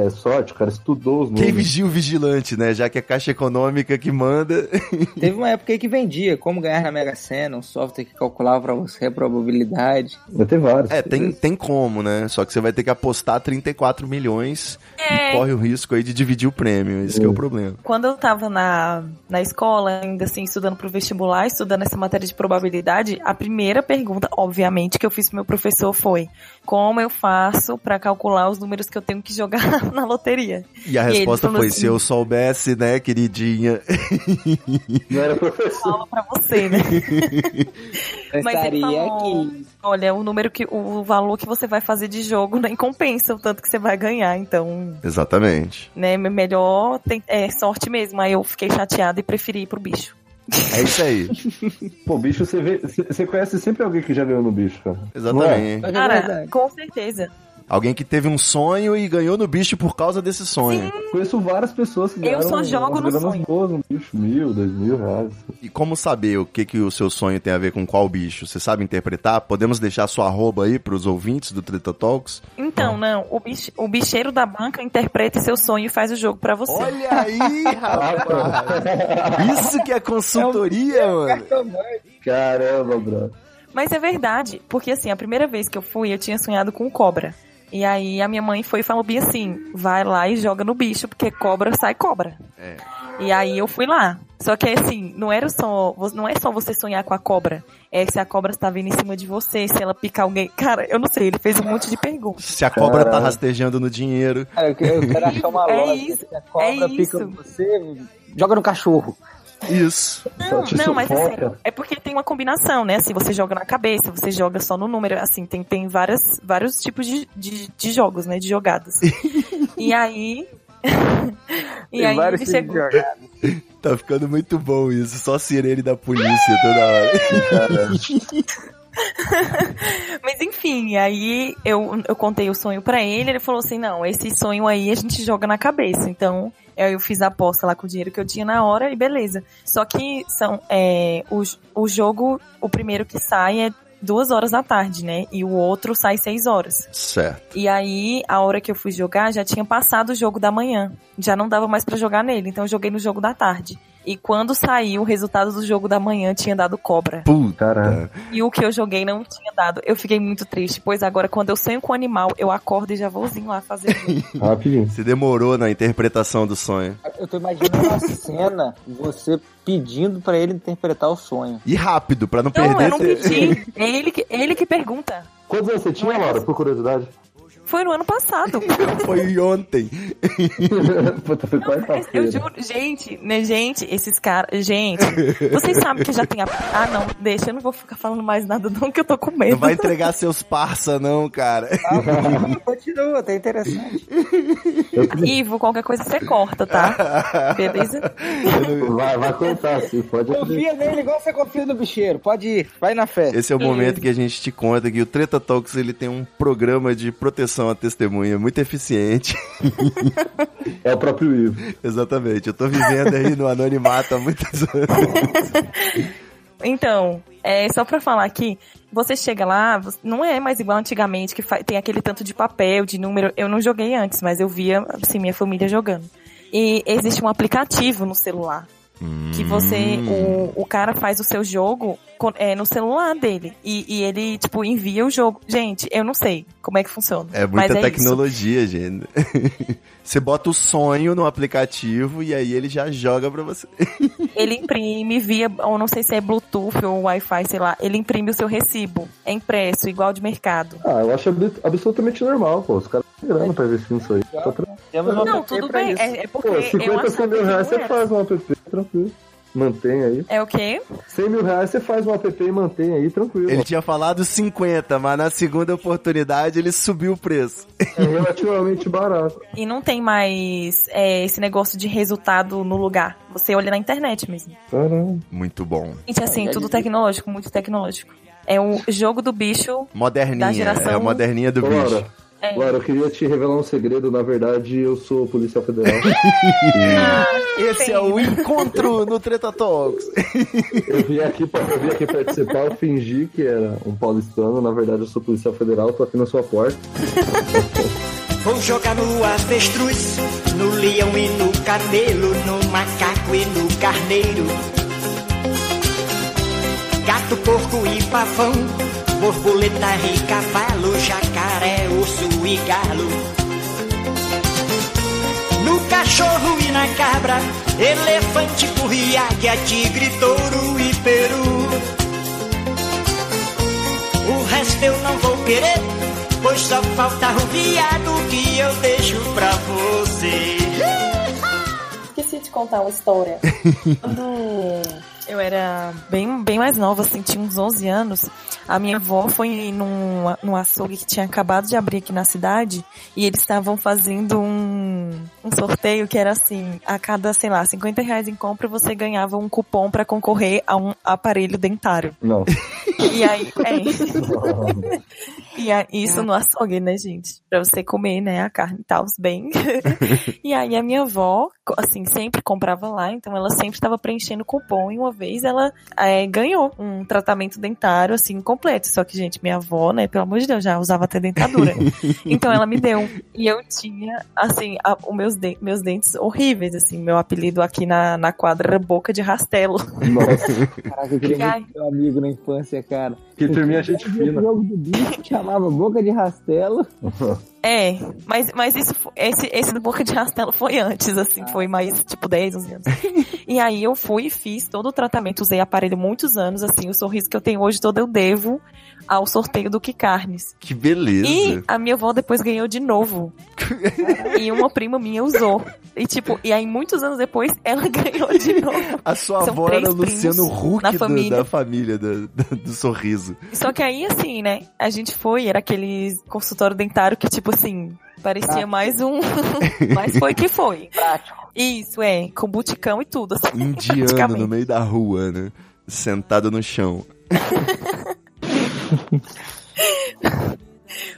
é sorte, o cara estudou os Quem números. vigia o vigilante, né? Já que é a Caixa Econômica que manda. Teve uma época aí que vendia como ganhar na Mega Sena, um software que calculava pra você a probabilidade. Vai ter vários. É, tem, tem como, né? Só que você vai ter que apostar 34 milhões É. e corre o risco aí de dividir o prêmio. Esse que é o problema. Quando eu tava na, na escola, ainda assim, estudando pro vestibular, estudando essa matéria de probabilidade, a primeira pergunta, obviamente, que eu fiz pro meu professor foi: como eu faço pra calcular os números que eu tenho que jogar na loteria? E a E resposta falou foi: assim- se eu soubesse, né, queridinha? Não era professor. Fala pra você, né? Eu Mas ele estaria falou, aqui. olha, o número que, o valor que você vai fazer de jogo nem compensa o tanto que você vai ganhar, então, Exatamente. né, melhor tem, é sorte mesmo. Aí eu fiquei chateada e preferi ir pro bicho. É isso aí. Pô, bicho, você vê. Você conhece sempre alguém que já ganhou no bicho, cara. Exatamente. É Cara, verdade. com certeza. Alguém que teve um sonho e ganhou no bicho por causa desse sonho. Conheço várias pessoas que Eu só jogo no sonho. boas no bicho, mil, dois mil reais. E como saber o que, que o seu sonho tem a ver com qual bicho? Você sabe interpretar? Podemos deixar sua arroba aí pros ouvintes do Treta Talks? Então, não, o, bich, o bicheiro da banca interpreta seu sonho e faz o jogo pra você. Olha aí, rapaz! Isso que é consultoria, mano. Caramba, bro. Mas é verdade, porque assim, a primeira vez que eu fui, eu tinha sonhado com cobra. E aí a minha mãe foi e falou bem assim, vai lá e joga no bicho, porque cobra sai cobra. É. E aí eu fui lá. Só que assim, não era só, não é só você sonhar com a cobra. É se a cobra está vindo em cima de você, se ela picar alguém. Cara, eu não sei, ele fez um monte de perguntas. Se a cobra tá Caralho. rastejando no dinheiro. Cara, eu quero eu quero achar uma É lógica. isso, Se a cobra é pica isso. você, joga no cachorro. Isso. Te Não, mas assim, é porque tem uma combinação, né? Assim, você joga na cabeça, você joga só no número, assim, tem, tem várias, vários tipos de, de, de jogos, né? De jogadas. e aí. e Tem aí ele chegou. Tá ficando muito bom isso. Só sirene da polícia toda hora. Mas enfim, aí eu, eu contei o sonho pra ele, ele falou assim: não, esse sonho aí a gente joga na cabeça. Então, eu fiz a aposta lá com o dinheiro que eu tinha na hora e beleza. Só que são é, o, o jogo, o primeiro que sai é duas horas da tarde, né? E o outro sai seis horas. Certo. E aí, a hora que eu fui jogar, já tinha passado o jogo da manhã. Já não dava mais pra jogar nele, então eu joguei no jogo da tarde. E quando saiu o resultado do jogo da manhã tinha dado cobra. Puta. E o que eu joguei não tinha dado. Eu fiquei muito triste, pois agora quando eu sonho com animal, eu acordo e já vouzinho lá fazer. Rapidinho. Você demorou na interpretação do sonho. Eu tô imaginando uma cena, você pedindo pra ele interpretar o sonho. E rápido, pra não não, perder. eu não pedi. É ele que, ele que pergunta. Quantos anos você tinha, Laura, por curiosidade? Foi no ano passado. Foi ontem. Puta, foi Eu quarta-feira. juro, gente, né, gente, esses caras, gente, vocês sabem que já tem a... Ah, não, deixa, eu não vou ficar falando mais nada não, que eu tô com medo. Não vai entregar seus parça, não, cara. Continua, tá interessante. Ivo, qualquer coisa você corta, tá? Beleza? Vai, vai contar, sim, pode. Confia nele igual você confia no bicheiro. Pode ir, vai na fé. Esse é o momento que a gente te conta que o Treta Talks ele tem um programa de proteção à testemunha muito eficiente. É o próprio Ivo. Exatamente. Eu tô vivendo aí no anonimato há muitos anos. Então, é só pra falar aqui, você chega lá, não é mais igual antigamente, que tem aquele tanto de papel, de número. Eu não joguei antes, mas eu via, assim, minha família jogando. E existe um aplicativo no celular. Que você, o, o cara faz o seu jogo é, no celular dele. E, e ele, tipo, envia o jogo. Gente, eu não sei como é que funciona. É mas muita é tecnologia, gente. Você bota o sonho no aplicativo e aí ele já joga pra você. Ele imprime via, ou não sei se é Bluetooth ou Wi-Fi, sei lá. Ele imprime o seu recibo. É impresso, igual de mercado. Ah, eu acho abs- absolutamente normal, pô. Os caras têm grana pra investir nisso aí. Tá Não, tudo bem. É, é porque Pô, eu 50, 100 mil reais você faz um app, tranquilo. Mantém aí. É o quê? 100 mil reais você faz um app e mantém aí, tranquilo. Ele tinha falado 50, mas na segunda oportunidade ele subiu o preço. É relativamente barato. E não tem mais é, esse negócio de resultado no lugar. Você olha na internet mesmo. Caramba. Muito bom. Gente, assim, tudo tecnológico, muito tecnológico. É o jogo do bicho. Da Moderninha. geração- É a moderninha do Ô, bicho. É. Laura, eu queria te revelar um segredo. Na verdade, eu sou policial federal. Esse é o encontro no Treta Talks. eu vim aqui pra, eu vim aqui participar, eu fingi que era um paulistano. Na verdade, eu sou policial federal, tô aqui na sua porta. Vou jogar no avestruz, no leão e no camelo, no macaco e no carneiro. Gato, porco e pavão, borboleta e cavalo, jacaré, urso e galo. No cachorro e na cabra, elefante, burri, águia, tigre, touro e peru. O resto eu não vou querer, pois só falta o viado que eu deixo pra você. Esqueci de contar uma história. Quando eu era bem, bem mais nova, assim, tinha uns 11 anos, a minha avó foi num, num açougue que tinha acabado de abrir aqui na cidade e eles estavam fazendo um, um sorteio que era assim, a cada, sei lá, 50 reais em compra você ganhava um cupom pra concorrer a um aparelho dentário. Não. E aí, é. E a- isso no açougue, né, gente? Pra você comer, né, a carne e tal, bem. e aí a minha avó, assim, sempre comprava lá, então ela sempre estava preenchendo cupom e uma vez ela é, ganhou um tratamento dentário, assim, completo. Só que, gente, minha avó, né, pelo amor de Deus, já usava até dentadura. então ela me deu. E eu tinha, assim, a- os meus, de- meus dentes horríveis, assim, meu apelido aqui na, na quadra era boca de rastelo. Nossa. Caraca, eu queria muito ter um amigo na infância, cara. Que turminha gente O fina. jogo do bicho que chamava Boca de Rastelo. É, mas, mas isso, esse, esse do Boca de Rastelo foi antes, assim, foi mais, tipo, 10, 11 anos. e aí eu fui e fiz todo o tratamento, usei aparelho muitos anos, assim, o sorriso que eu tenho hoje todo eu devo ao sorteio do Que Carnes. Que beleza. E a minha avó depois ganhou de novo. e uma prima minha usou. E tipo, e aí muitos anos depois ela ganhou de novo. A sua São avó era o Luciano Huck na do- família. da família, do, do- do sorriso. Só que aí, assim, né, a gente foi, era aquele consultório dentário que, tipo assim, parecia mais um. Mas foi que foi. Prático. Isso, é, com buticão e tudo, assim. Indiano no meio da rua, né? Sentado no chão.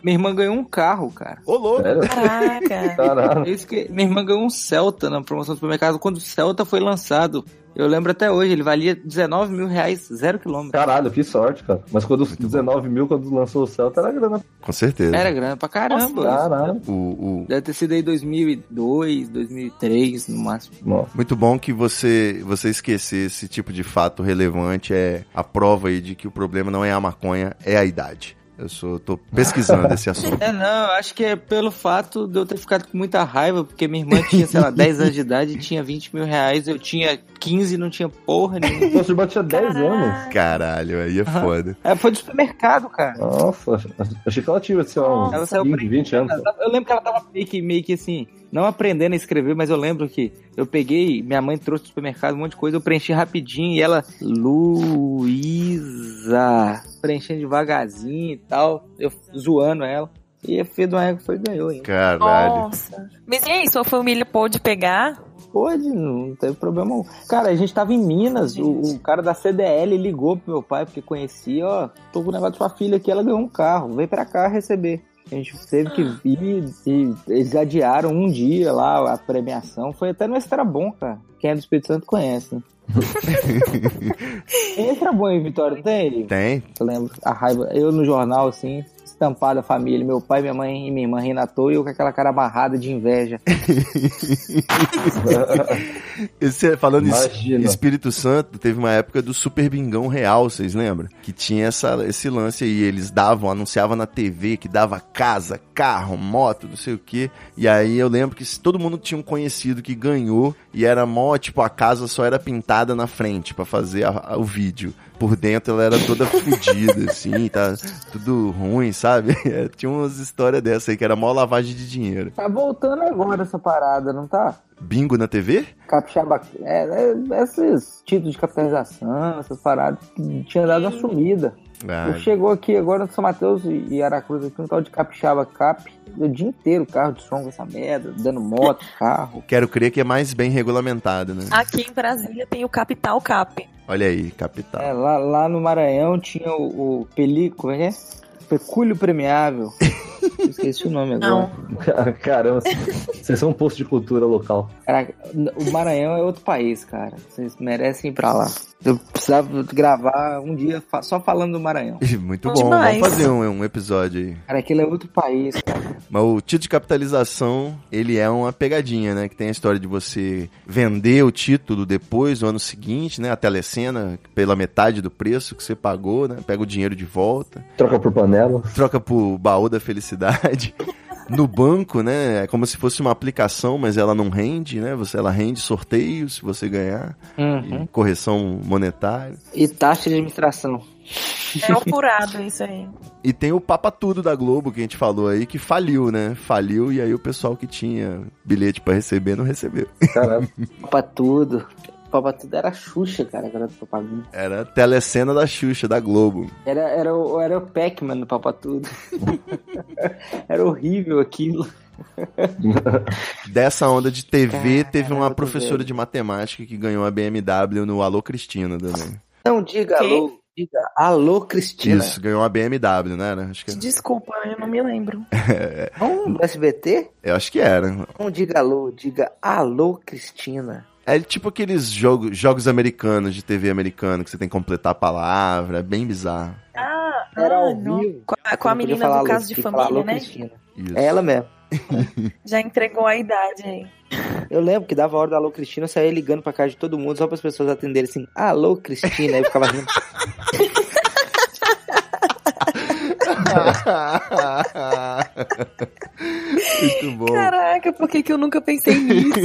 Minha irmã ganhou um carro, cara. Ô, louco! Caraca. Caralho. É isso que minha irmã ganhou um Celta na promoção do supermercado. Quando o Celta foi lançado, eu lembro até hoje, ele valia 19 mil reais, zero quilômetro. Caralho, que sorte, cara. Mas quando os 19 mil, quando lançou o Celta, era grana. Com certeza. Era grana pra caramba. Caralho. O, o- Deve ter sido aí 2002, 2003, no máximo. Nossa. Muito bom que você, você esquecer esse tipo de fato relevante é a prova aí de que o problema não é a maconha, é a idade. Eu sou, tô pesquisando esse assunto. É, não, eu acho que é pelo fato de eu ter ficado com muita raiva, porque minha irmã tinha, sei lá, 10 anos de idade e tinha 20 mil reais, eu tinha 15 e não tinha porra nenhuma. Nossa, irmã tinha 10 anos. Caralho, aí é foda. É, foi do supermercado, cara. Nossa, achei que ela tinha, sei lá, uns saiu 15, 20 anos. Eu lembro que ela tava meio que, meio que assim, não aprendendo a escrever, mas eu lembro que eu peguei, minha mãe trouxe do supermercado um monte de coisa, eu preenchi rapidinho e ela, Luísa, preenchendo devagarzinho e tal, eu zoando ela. E a filha do ego foi e ganhou, hein? Caralho. Nossa. Mas e aí, sua família pôde pegar? Pode, não teve problema. Cara, a gente tava em Minas, o, o cara da CDL ligou pro meu pai, porque conhecia, ó, tô com o negócio da sua filha aqui, ela ganhou um carro, vem pra cá receber. A gente teve que vir e eles adiaram um dia lá a premiação. Foi até no Extra Bom, cara. Quem é do Espírito Santo conhece, né? tem Extra Bom em Vitória, não tem ele? Tem? Eu lembro, a raiva. Eu no jornal, assim, estampado a família, meu pai, minha mãe e minha irmã rindo à toa e eu com aquela cara amarrada de inveja. Esse, falando em. Espírito Santo, teve uma época do Super Bingão Real, vocês lembram? Que tinha essa, esse lance aí, eles davam, anunciavam na TV que dava casa, carro, moto, não sei o quê. E aí eu lembro que todo mundo tinha um conhecido que ganhou e era mó, tipo, a casa só era pintada na frente pra fazer a- a- o vídeo. Por dentro ela era toda fodida, assim, tá tudo ruim, sabe? Tinha umas histórias dessa aí que era mó lavagem de dinheiro. Tá voltando agora essa parada, não tá? Bingo na TV? Capixaba, é, é, esses títulos de capitalização, essas paradas, que tinha dado uma sumida. Ah, Chegou aqui agora no São Mateus e Aracruz aqui um tal de Capixaba Cap, o dia inteiro carro de som com essa merda, dando moto, carro. quero crer que é mais bem regulamentado, né? Aqui em Brasília tem o Capital Cap. Olha aí, capital. É, lá, lá no Maranhão tinha o, o Pelico, como é que é? Pecúlio Premiável. Esqueci o nome agora. Não. Caramba, vocês são um posto de cultura local. Caraca, o Maranhão é outro país, cara. Vocês merecem ir pra lá. Eu precisava gravar um dia só falando do Maranhão. Muito Bom demais. vamos fazer um, um episódio aí. Cara, aquilo é outro país, cara. Mas o título de capitalização, ele é uma pegadinha, né? Que tem a história de você vender o título depois, no ano seguinte, né? A telecena, pela metade do preço que você pagou, né? Pega o dinheiro de volta, Troca por panela. troca pro baú da felicidade. No banco, né? É como se fosse uma aplicação, mas ela não rende, né? Você, ela rende sorteio se você ganhar, Uhum. e correção monetária. E taxa de administração. É um furado isso aí. E tem o Papa Tudo da Globo, que a gente falou aí, que faliu, né? Faliu e aí o pessoal que tinha bilhete pra receber não recebeu. Caramba. Pra tudo. Pra tudo era Xuxa, cara, que era propaganda. Era a telecena da Xuxa, da Globo. Era, era, o, era o Pac-Man no Papa Tudo. era horrível aquilo. Dessa onda de TV, Cara, teve uma professora de matemática que ganhou a BMW no Alô Cristina também. Não diga alô, diga alô, Cristina. Isso, ganhou uma BMW, né? Era? Acho que, Desculpa, eu não me lembro. Vamos no SBT? eu acho que era. Não diga alô, diga alô, Cristina. É tipo aqueles jogo, jogos americanos de TV americano que você tem que completar a palavra, é bem bizarro. Ah, Era ah, ao vivo. Com a, com a menina do caso de que falar família, né? É ela mesmo. Já entregou a idade aí. Eu lembro que dava a hora do alô, Cristina, eu saía ligando pra casa de todo mundo só para as pessoas atenderem assim, alô, Cristina, aí eu ficava rindo. Muito bom. Caraca, por que, que eu nunca pensei nisso?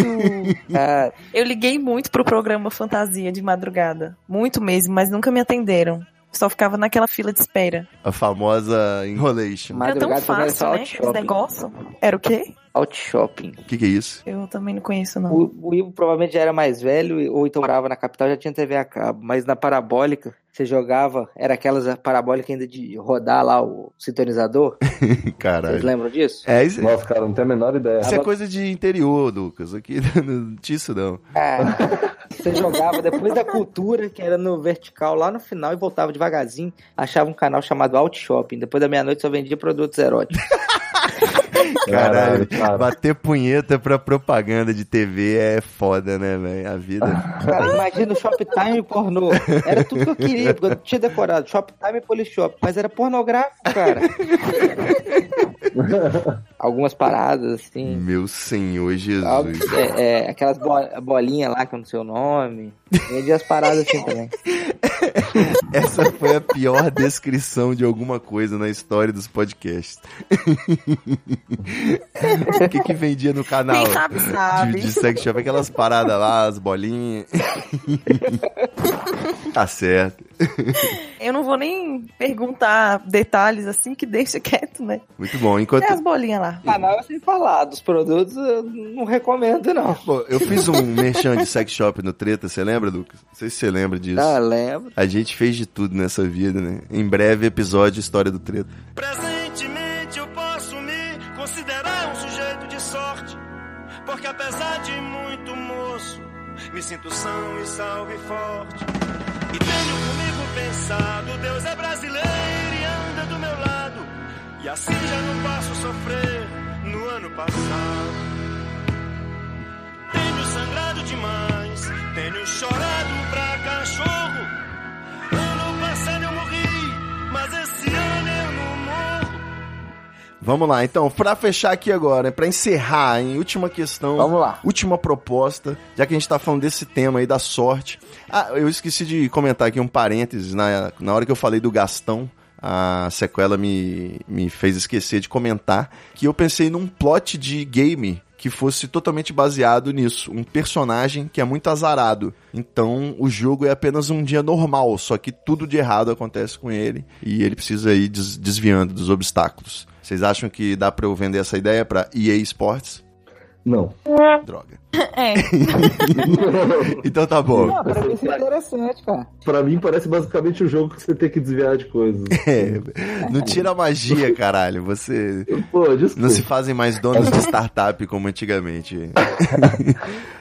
Cara, eu liguei muito pro programa Fantasia de madrugada. Muito mesmo, mas nunca me atenderam. Só ficava naquela fila de espera. A famosa enrolation. Era tão fácil, né? shopping. negócios. Era o quê? Out shopping. O que, que é isso? Eu também não conheço, não. O, o Ivo provavelmente já era mais velho, ou então morava na capital, já tinha TV a cabo. Mas na parabólica, você jogava, era aquelas parabólicas ainda de rodar lá o sintonizador. Vocês Caralho. lembram disso? É, isso, Nossa, cara, não tenho a menor ideia. isso é coisa de interior, Lucas. Aqui não tinha isso não. Ah, Você jogava depois da cultura, que era no vertical, lá no final, e voltava devagarzinho. Achava um canal chamado Out Shopping. Depois da meia-noite só vendia produtos eróticos. Caralho, cara. bater punheta pra propaganda de TV é foda, né, velho? A vida. Cara, imagina o Shoptime pornô. Era tudo que eu queria, porque eu tinha decorado. Shoptime e Polishop. Mas era pornográfico, cara. Algumas paradas, assim. Meu Senhor Jesus. É, é, aquelas bo- bolinhas lá que eu não sei o nome. Vendia as paradas assim também. Essa foi a pior descrição de alguma coisa na história dos podcasts. o que que vendia no canal? Quem sabe, sabe. De, de sex shop, aquelas paradas lá, as bolinhas. tá certo. Eu não vou nem perguntar detalhes assim, que deixa quieto, né? Muito bom. Enquanto. É as bolinhas lá. Canal eu sei falar, dos produtos eu não recomendo, não. Pô, eu fiz um merchan de sex shop no Treta, você lembra, Lucas? Não sei se você lembra disso. Ah, lembro. A gente fez de tudo nessa vida, né? Em breve, episódio História do Treta. Presentemente eu posso me considerar um sujeito de sorte, porque apesar de muito moço, me sinto são e salve forte. E tenho comigo pensado, Deus é brasileiro e anda do meu lado, e assim já não passo sofrer no ano passado. Tenho sangrado demais, tenho chorado pra cachorro. Ano passado eu morri, mas esse ano eu não morro. Vamos lá, então, pra fechar aqui agora, pra encerrar, em última questão. Vamos lá. Última proposta, já que a gente tá falando desse tema aí da sorte. Ah, eu esqueci de comentar aqui um parênteses, na, na hora que eu falei do Gastão, a sequela me, me fez esquecer de comentar que eu pensei num plot de game que fosse totalmente baseado nisso, um personagem que é muito azarado. Então, o jogo é apenas um dia normal, só que tudo de errado acontece com ele e ele precisa ir des- desviando dos obstáculos. Vocês acham que dá pra eu vender essa ideia pra EA Sports? Não. Droga. É. Então tá bom. Ah, pra mim isso é interessante, cara. Pra mim parece basicamente um jogo que você tem que desviar de coisas. É, não tira a magia, caralho. Você Pô, desculpa. não se fazem mais donos de startup como antigamente.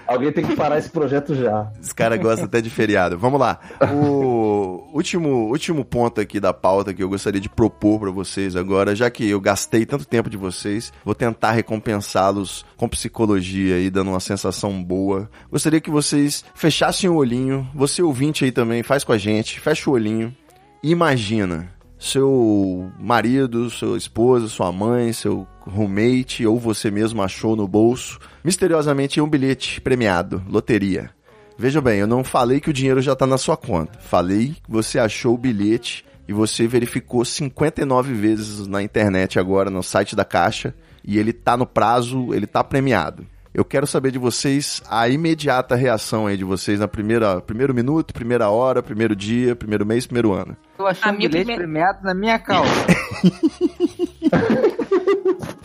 Alguém tem que parar esse projeto já. Os caras gostam até de feriado. Vamos lá. O último, último ponto aqui da pauta que eu gostaria de propor pra vocês agora, já que eu gastei tanto tempo de vocês, vou tentar recompensá-los com psicologia aí, dando uma sensação boa. Gostaria que vocês fechassem o olhinho. Você ouvinte aí também, faz com a gente. Fecha o olhinho. E imagina seu marido, sua esposa, sua mãe, seu roommate ou você mesmo achou no bolso misteriosamente um bilhete premiado, loteria. Veja bem, eu não falei que o dinheiro já está na sua conta. Falei que você achou o bilhete e você verificou 59 vezes na internet agora, no site da Caixa, e ele tá no prazo, ele tá premiado. Eu quero saber de vocês a imediata reação aí de vocês na primeira primeiro minuto, primeira hora, primeiro dia, primeiro mês, primeiro ano. Eu achei A um bilhete primeira- premiado na minha calça.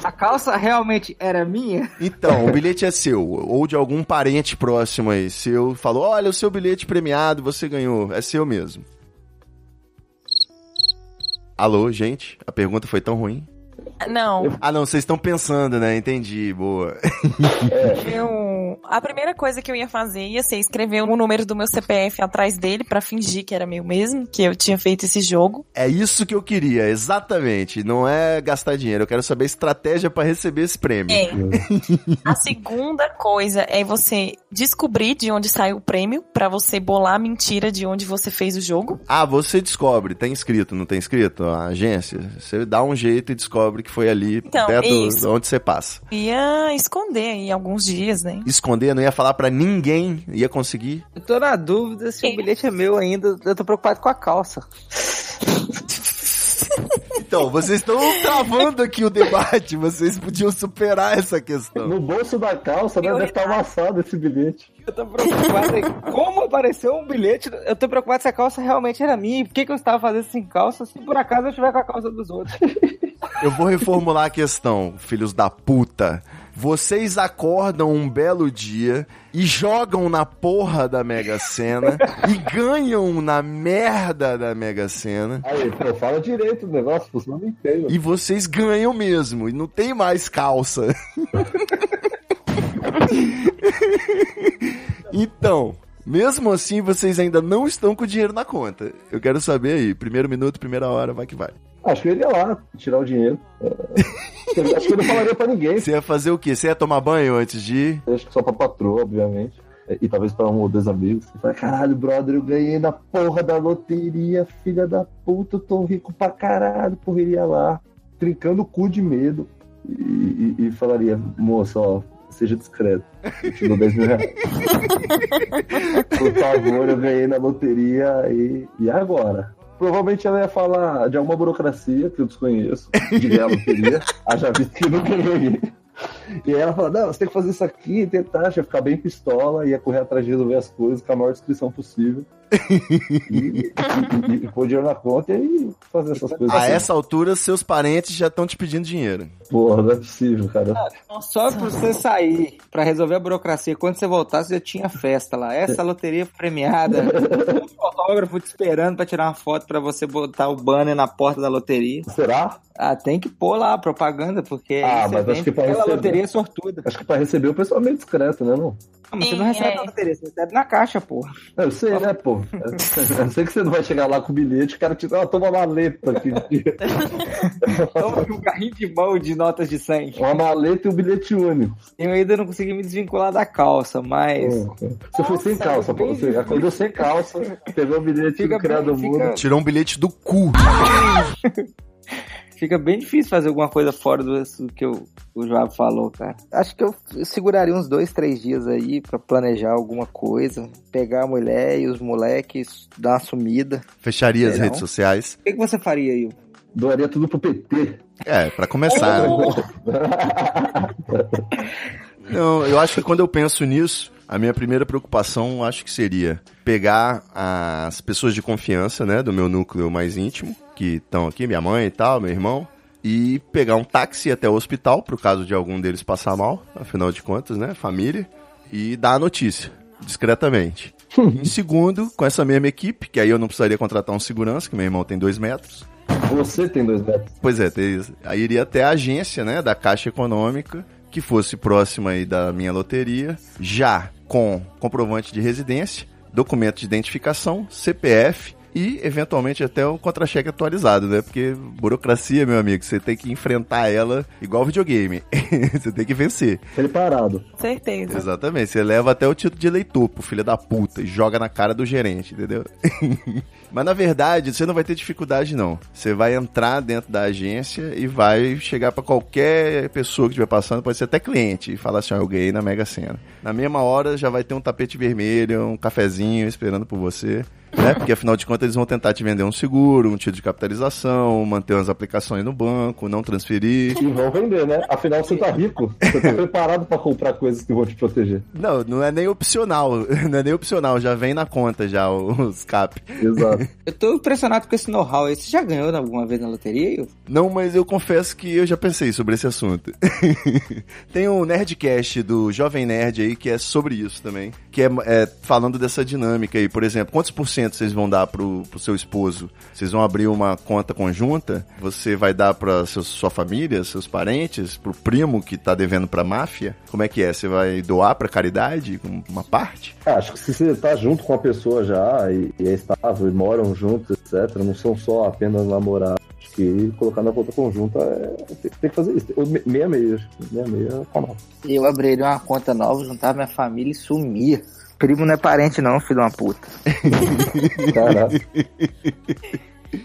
A calça realmente era minha? Então, o bilhete é seu, ou de algum parente próximo aí, seu, falou, olha, o seu bilhete premiado, você ganhou, é seu mesmo. Alô, gente, a pergunta foi tão ruim? Não, Ah, não, vocês estão pensando, né? Entendi, boa. eu... A primeira coisa que eu ia fazer ia ser escrever o número do meu CPF atrás dele pra fingir que era meu mesmo, que eu tinha feito esse jogo. É isso que eu queria, exatamente. Não é gastar dinheiro, eu quero saber a estratégia pra receber esse prêmio. É. A segunda coisa é você descobrir de onde saiu o prêmio pra você bolar a mentira de onde você fez o jogo. Ah, você descobre, tem escrito, não tem escrito? A agência, você dá um jeito e descobre que foi ali, Então, perto isso. de onde você passa. Ia esconder aí alguns dias, né? Esconder, não ia falar pra ninguém, ia conseguir. Eu tô na dúvida se o bilhete é meu ainda. Eu tô preocupado com a calça. Então, vocês estão travando aqui o debate, vocês podiam superar essa questão. No bolso da calça, né? Deve estar amassado esse bilhete. Eu tô preocupado em como apareceu um bilhete. Eu tô preocupado se a calça realmente era minha. E por que, que eu estava fazendo sem calça se por acaso eu estiver com a calça dos outros? Eu vou reformular a questão, filhos da puta. Vocês acordam um belo dia e jogam na porra da Mega Sena e ganham na merda da Mega Sena. Aí, pô, fala direito o negócio, não entendo. E vocês ganham mesmo, e não tem mais calça. então, Mesmo assim, vocês ainda não estão com o dinheiro na conta. Eu quero saber aí, primeiro minuto, primeira hora, vai que vai. Acho que eu iria lá tirar o dinheiro. É, Acho que eu não falaria pra ninguém. Você ia fazer o quê? Você ia tomar banho antes de ir? Acho que só pra patroa, obviamente. É, E talvez pra um ou dois amigos. Você fala, caralho, brother, eu ganhei na porra da loteria, filha da puta, eu tô rico pra caralho, correria lá, trincando o cu de medo. E, e- e falaria, moça, ó, seja discreto. Eu te dou 10 mil reais. Por favor, eu ganhei na loteria e, e agora? Provavelmente ela ia falar de alguma burocracia que eu desconheço, de ganhar a loteria, haja visto que nunca ganhei. E aí ela fala, não, você tem que fazer isso aqui, tentar, ia ficar bem pistola, ia correr atrás de resolver as coisas com a maior descrição possível. e, e, e, e pôr dinheiro na conta e fazer essas coisas. A assim. essa altura, seus parentes já estão te pedindo dinheiro. Porra, não é possível, cara. Só pra você sair, pra resolver a burocracia, quando você voltar, você já tinha festa lá. Essa loteria premiada. Um fotógrafo te esperando pra tirar uma foto pra você botar o banner na porta da loteria. Será? Ah, tem que pôr lá a propaganda, porque Ah, mas acho que pra pela receber- loteria sortuda. Acho que pra receber o pessoal é meio discreto, né, não? Não, mas você não recebe é. na loteria, você recebe na caixa, porra. Eu sei, né, pô? Eu sei que você não vai chegar lá com o bilhete, o cara te dá, ah, toma uma maleta aqui. Toma aqui um carrinho de mão de notas de 100. Uma maleta e um bilhete único. Eu ainda não consegui me desvincular da calça, mas... Você foi sem calça, pô. Você acordou sem calça, pegou o bilhete Fica do criado bem, mundo. fica- Tirou um bilhete do cu. Fica bem difícil fazer alguma coisa fora do que o, o João falou, cara. Acho que eu seguraria uns dois, três dias aí pra planejar alguma coisa. Pegar a mulher e os moleques, dar uma sumida. Fecharia as Sei não. redes sociais. O que, que você faria aí? Doaria tudo pro PT. É, pra começar, né? Não, eu acho que quando eu penso nisso, a minha primeira preocupação acho que seria pegar as pessoas de confiança, né, do meu núcleo mais íntimo, que estão aqui, minha mãe e tal, meu irmão, e pegar um táxi até o hospital, pro caso de algum deles passar mal, afinal de contas, né, família, e dar a notícia, discretamente. em segundo, com essa mesma equipe, que aí eu não precisaria contratar um segurança, que meu irmão tem dois metros, Você tem dois metros. Pois é, tem isso. aí iria até a agência, né, da Caixa Econômica, que fosse próxima aí da minha loteria, já com comprovante de residência, documento de identificação, CPF e eventualmente até um contra-cheque atualizado, né? Porque burocracia, meu amigo, você tem que enfrentar ela igual videogame. você tem que vencer. Preparado. Certeza. Exatamente. Você leva até o título de eleitor pro filho da puta e joga na cara do gerente, entendeu? Mas na verdade, você não vai ter dificuldade não. Você vai entrar dentro da agência e vai chegar pra qualquer pessoa que estiver passando, pode ser até cliente, e falar assim, ó, eu ganhei na Mega Sena. Na mesma hora já vai ter um tapete vermelho, um cafezinho esperando por você. Né? Porque afinal de contas eles vão tentar te vender um seguro, um título de capitalização, manter umas aplicações no banco, não transferir. E vão vender, né? Afinal, você tá rico. Você tá preparado pra comprar coisas que vão te proteger. Não, não é nem opcional. Não é nem opcional, já vem na conta já os cap. Exato. Eu tô impressionado com esse know-how aí. Você já ganhou alguma vez na loteria? Não, mas eu confesso que eu já pensei sobre esse assunto. Tem um Nerdcast do Jovem Nerd aí que é sobre isso também. Que é, é falando dessa dinâmica aí. Por exemplo, quantos por cento vocês vão dar pro, pro seu esposo? Vocês vão abrir uma conta conjunta? Você vai dar pra seus, sua família, seus parentes? Pro primo que tá devendo pra máfia? Como é que é? Você vai doar pra caridade? Uma parte? Ah, Acho que se você tá junto com a pessoa já e, e é estável e moram juntos, etc., não são só apenas namorados. Acho que colocar na conta conjunta é, tem, tem que fazer isso. Ou me- Meia meia, acho que meia meia é canal. Eu abriria uma conta nova, juntava minha família e sumia. Primo não é parente não, filho de uma puta. Caraca.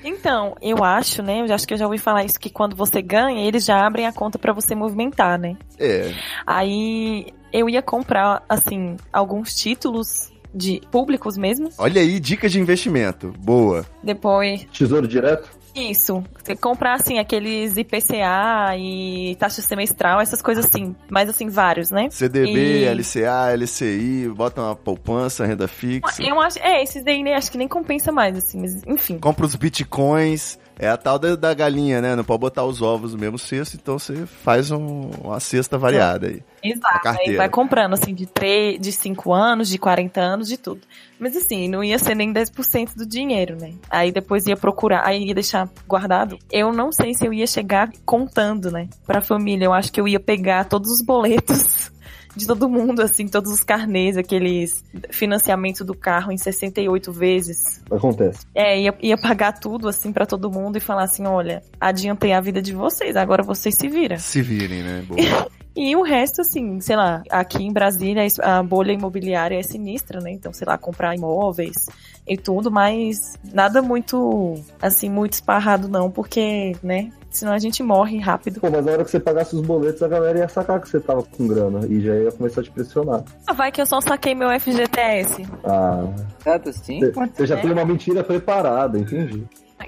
Então, eu acho, né? Eu acho que eu já ouvi falar isso, que quando você ganha, eles já abrem a conta pra você movimentar, né? É. Aí eu ia comprar, assim, alguns títulos de públicos mesmo. Olha aí, dicas de investimento. Boa. Depois, Tesouro direto? isso. Você comprar, assim, aqueles IPCA e taxa semestral, essas coisas assim. Mas, assim, vários, né? CDB, E- LCA, LCI, bota uma poupança, renda fixa. Eu acho, é, esses daí, né, acho que nem compensa mais, assim, mas enfim. compra os bitcoins. É a tal da, da galinha, né? Não pode botar os ovos no mesmo cesto, então você faz um- uma cesta variada aí. Exato, aí vai comprando, assim, de 3, de 5 anos, de 40 anos, de tudo. Mas assim, não ia ser nem 10% do dinheiro, né? Aí depois ia procurar, aí ia deixar guardado. Eu não sei se eu ia chegar contando, né? Pra família, eu acho que eu ia pegar todos os boletos de todo mundo, assim, todos os carnês, aqueles financiamento do carro em 68 vezes. Acontece. É, ia, ia pagar tudo, assim, pra todo mundo e falar assim, olha, adiantei a vida de vocês, agora vocês se viram. Se virem, né? Boa. E o resto, assim, sei lá, aqui em Brasília a bolha imobiliária é sinistra, né? Então, sei lá, comprar imóveis e tudo, mas nada muito, assim, muito esparrado não, porque, né? Senão a gente morre rápido. Pô, mas na hora que você pagasse os boletos, a galera ia sacar que você tava com grana e já ia começar a te pressionar. Ah, vai que eu só saquei meu FGTS. Ah, Tanto assim? você, já tem uma mentira preparada, entendi.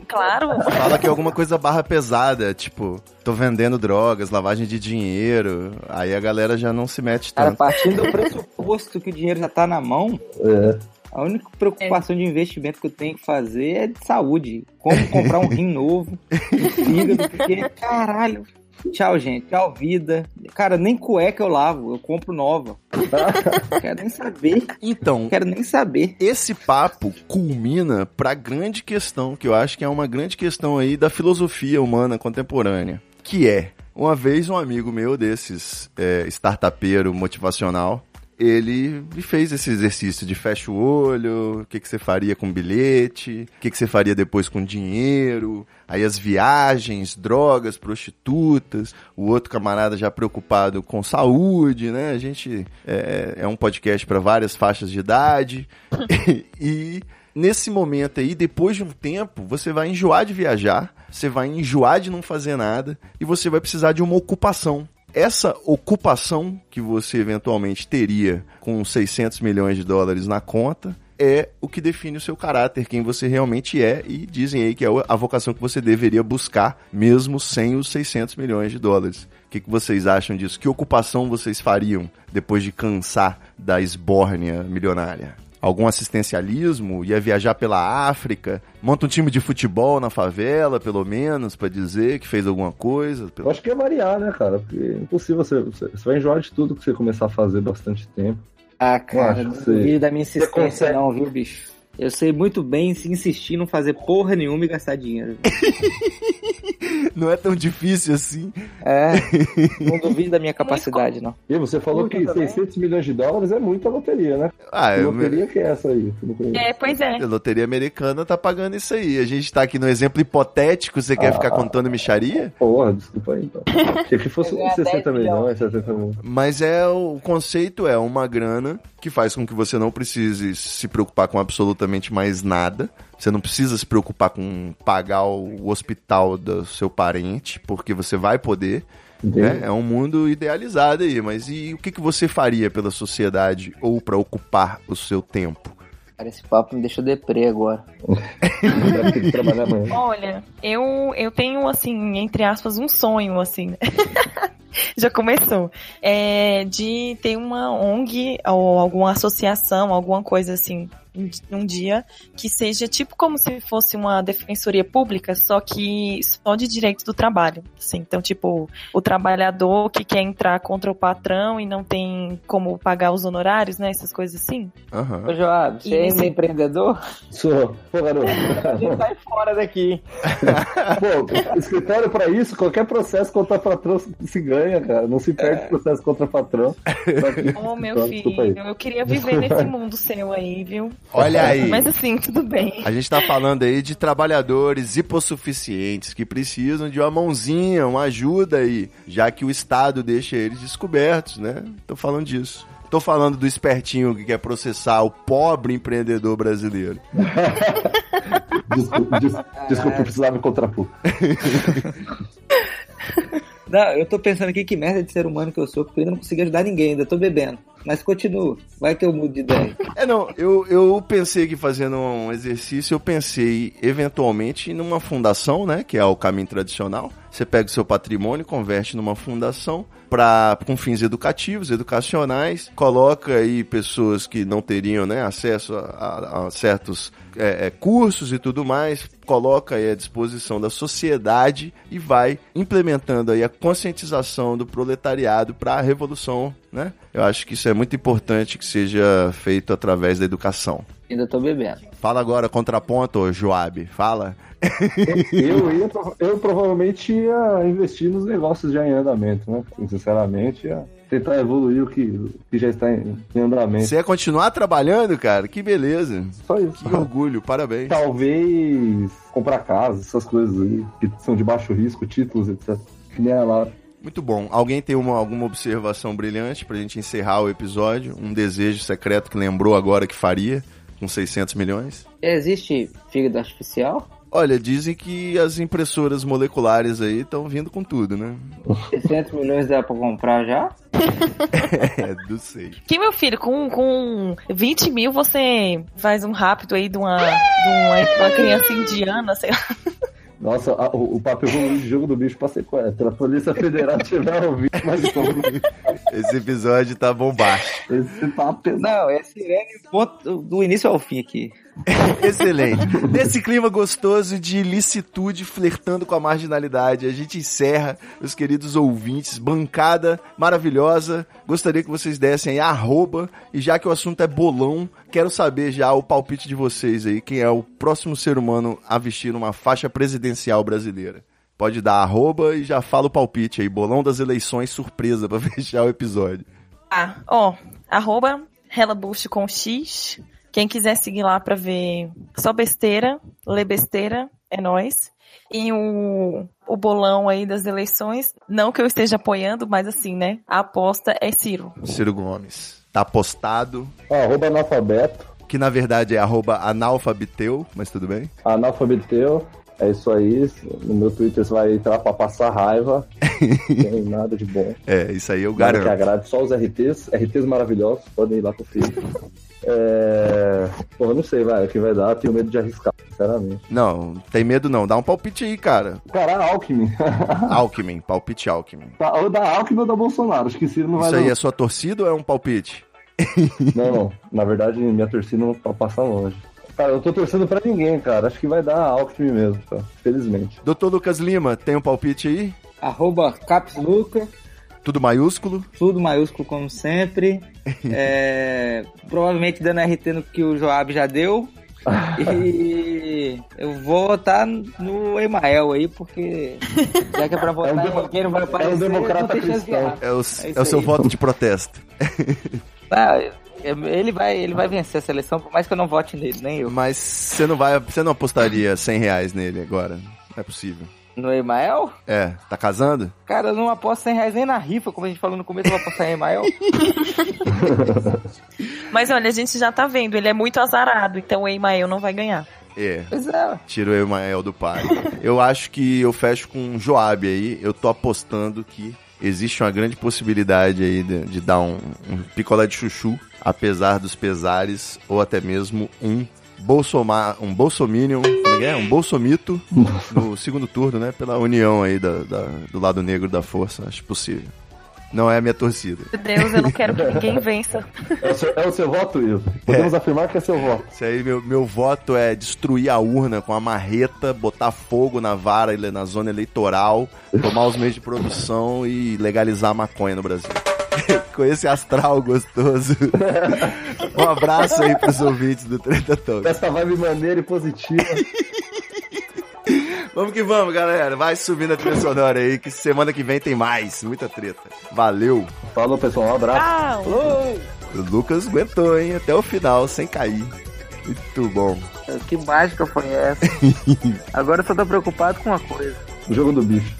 Claro. Fala que é alguma coisa barra pesada, tipo, tô vendendo drogas, lavagem de dinheiro. Aí a galera já não se mete Cara, tanto. partindo do pressuposto que o dinheiro já tá na mão, É. a única preocupação de investimento que eu tenho que fazer é de saúde. Como comprar um rim novo, um fígado, porque, caralho. Tchau, gente. Tchau, vida. Cara, nem cueca eu lavo, eu compro nova. Quero nem saber. Então, Quero nem saber. esse papo culmina pra grande questão, que eu acho que é uma grande questão aí da filosofia humana contemporânea, que é, uma vez um amigo meu desses, é, startupeiro motivacional, ele fez esse exercício de fecha o olho, o que, que você faria com bilhete, o que, que você faria depois com dinheiro, aí as viagens, drogas, prostitutas, o outro camarada já preocupado com saúde, né? A gente é, é um podcast para várias faixas de idade e nesse momento aí, depois de um tempo, você vai enjoar de viajar, você vai enjoar de não fazer nada e você vai precisar de uma ocupação. Essa ocupação que você eventualmente teria com 600 milhões de dólares na conta é o que define o seu caráter, quem você realmente é, e dizem aí que é a vocação que você deveria buscar, mesmo sem os 600 milhões de dólares. O que, que vocês acham disso? Que ocupação vocês fariam depois de cansar da esbórnia milionária? Algum assistencialismo? Ia viajar pela África? Monta um time de futebol na favela, pelo menos, pra dizer que fez alguma coisa? Eu acho que é variar, né, cara? Porque é impossível você, você, você vai enjoar de tudo que você começar a fazer bastante tempo. Ah, cara, não duvido da minha insistência consegue- não, viu, bicho? Eu sei muito bem se insistir em não fazer porra nenhuma e gastar dinheiro. Não é tão difícil assim. É, não duvido da minha capacidade, não. E você falou que também. 600 milhões de dólares é muita loteria, né? Ah, Que eu, loteria que é essa aí? É, pois é. A loteria americana tá pagando isso aí. A gente tá aqui no exemplo hipotético, você quer Ah. ficar contando micharia? Porra, desculpa aí então. Achei que fosse Eu ganhar 60 10 milhões, 70 milhões. Mas é o conceito é uma grana que faz com que você não precise se preocupar com absolutamente mais nada. Você não precisa se preocupar com pagar o hospital do seu parente, porque você vai poder. né? É um mundo idealizado aí, mas e o que, que você faria pela sociedade ou para ocupar o seu tempo? Cara, esse papo me deixou deprê agora. Vai ter que trabalhar amanhã. Olha, eu, eu tenho, assim, entre aspas, um sonho, assim? Já começou. É, de ter uma ONG ou alguma associação, alguma coisa assim, um, dia, que seja tipo como se fosse uma defensoria pública, só que só de direitos do trabalho. Assim, então, tipo, o trabalhador que quer entrar contra o patrão e não tem como pagar os honorários, né? Essas coisas assim. Aham. Ô, Joab, você é empreendedor? Sou. Pô, garoto. A gente sai fora daqui. Pô, escritório pra isso, qualquer processo contra patrão se ganha, cara. Não se perde processo contra patrão. Ô, meu Então, filho, eu queria viver nesse mundo seu aí, viu? Olha aí. Mas assim, tudo bem. A gente tá falando aí de trabalhadores hipossuficientes que precisam de uma mãozinha, uma ajuda aí, já que o Estado deixa eles descobertos, né? Tô falando disso. Tô falando do espertinho que quer processar o pobre empreendedor brasileiro. Desculpa, des- desculpa eu precisava me contrapor. Não, eu tô pensando aqui que merda de ser humano que eu sou, porque eu ainda não consegui ajudar ninguém, ainda tô bebendo. Mas continua, vai que eu mudo de ideia. É, não, eu, eu pensei que fazendo um exercício, eu pensei eventualmente numa fundação, né, que é o caminho tradicional. Você pega o seu patrimônio, converte numa fundação para com fins educativos, educacionais, coloca aí pessoas que não teriam, né, acesso a, a- certos é, é, cursos e tudo mais, coloca aí à disposição da sociedade e vai implementando aí a conscientização do proletariado para a revolução, né? Eu acho que isso é muito importante que seja feito através da educação. Ainda tô bebendo. Fala agora, contraponto, Joab, fala. Eu, ia, eu provavelmente ia investir nos negócios já em andamento, né? Sinceramente, ia tentar evoluir o que, que já está em, em andamento. Você ia continuar trabalhando, cara? Que beleza. Só isso. Que orgulho, parabéns. Talvez comprar casa, essas coisas aí, que são de baixo risco, títulos, etc. Que nem a Lara. Muito bom. Alguém tem uma, alguma observação brilhante pra gente encerrar o episódio? Um desejo secreto que lembrou agora que faria, com 600 milhões? Existe fígado artificial? Olha, dizem que as impressoras moleculares aí estão vindo com tudo, né? 600 milhões dá pra comprar já? É, não sei. Que meu filho, com, com 20 mil você faz um rápido aí de uma, de uma, de uma criança indiana, sei lá. Nossa, a- o, o papo evoluiu de jogo do bicho pra sequestro. A Polícia Federal tiver ouvido, mas como Esse episódio tá bombástico. esse papo é Não, é sirene ponto, do início ao fim aqui. Excelente. Nesse clima gostoso de licitude flertando com a marginalidade, a gente encerra, meus queridos ouvintes, bancada maravilhosa. Gostaria que vocês dessem aí arroba, e já que o assunto é bolão, quero saber já o palpite de vocês aí, quem é o próximo ser humano a vestir uma faixa presidencial brasileira. Pode dar arroba e já fala o palpite aí, bolão das eleições surpresa pra fechar o episódio. Ah, ó, arroba com X. Quem quiser seguir lá pra ver só besteira, ler besteira, é nóis. E o, o bolão aí das eleições, não que eu esteja apoiando, mas assim, né? A aposta é Ciro. Ciro Gomes. Tá postado, Ó, arroba analfabeto, que na verdade é arroba analfabeteu, mas tudo bem. analfabeteu. É isso aí. No meu Twitter você vai entrar pra passar raiva. Não tem nada de bom. É, isso aí eu Nada que garanto. agrade, só os RTs. RTs maravilhosos, podem ir lá conferir. É... Porra, eu não sei, vai, o que vai dar, tenho medo de arriscar, sinceramente. Não, tem medo não. Dá um palpite aí, cara. Cara, Alckmin. Alckmin, palpite Alckmin. Tá, ou da Alckmin ou da Bolsonaro, acho que Ciro não vai Isso aí não. é sua torcida ou é um palpite? Não, não. Na verdade, minha torcida não vai passar longe. Cara, eu tô torcendo pra ninguém, cara. Acho que vai dar Alckmin mesmo, tá? Felizmente. Doutor Lucas Lima, tem um palpite aí? Arroba Capsluca, Tudo maiúsculo? tudo maiúsculo como sempre. É, provavelmente dando RT no que o Joab já deu. E eu vou votar no Emael aí, porque já que é pra votar É um em não vai é um aparecer, democrata cristão. É o, É é isso o seu aí. voto de protesto. Ah, ele vai, ele vai vencer essa eleição, por mais que eu não vote nele, nem eu. Mas você não vai. Você não apostaria 100 reais nele agora. Não é possível. No Emael? É, tá casando? Cara, eu não aposto 100 reais nem na rifa, como a gente falou no começo, eu vou apostar em Emael. Mas olha, a gente já tá vendo, ele é muito azarado, então o Emael não vai ganhar. É. Pois é. Tira o Emael do pai. Eu acho que eu fecho com um Joab aí. Eu tô apostando que existe uma grande possibilidade aí de, de dar um, um picolé de chuchu, apesar dos pesares, ou até mesmo um Bolsomar, um Bolsominion, como é é? Um Bolsomito no segundo turno, né? Pela união aí da, da- do lado negro da força. Acho possível. Não é a minha torcida. Meu Deus, eu não quero que ninguém vença. É o seu, é o seu voto, Will? Podemos afirmar que é seu voto. Isso aí, meu, meu voto é destruir a urna com a marreta, botar fogo na vara, na zona eleitoral, tomar os meios de produção e legalizar a maconha no Brasil. Com esse astral gostoso. um abraço aí pros ouvintes do Treta Talk. Essa vibe maneira e positiva. Vamos que vamos, galera. Vai subindo a trilha sonora aí, que semana que vem tem mais. Muita treta. Valeu. Falou, pessoal. Um abraço. O Lucas aguentou, hein? Até o final, sem cair. Muito bom. Que mágica foi essa? Agora eu só tô preocupado com uma coisa. O jogo do bicho.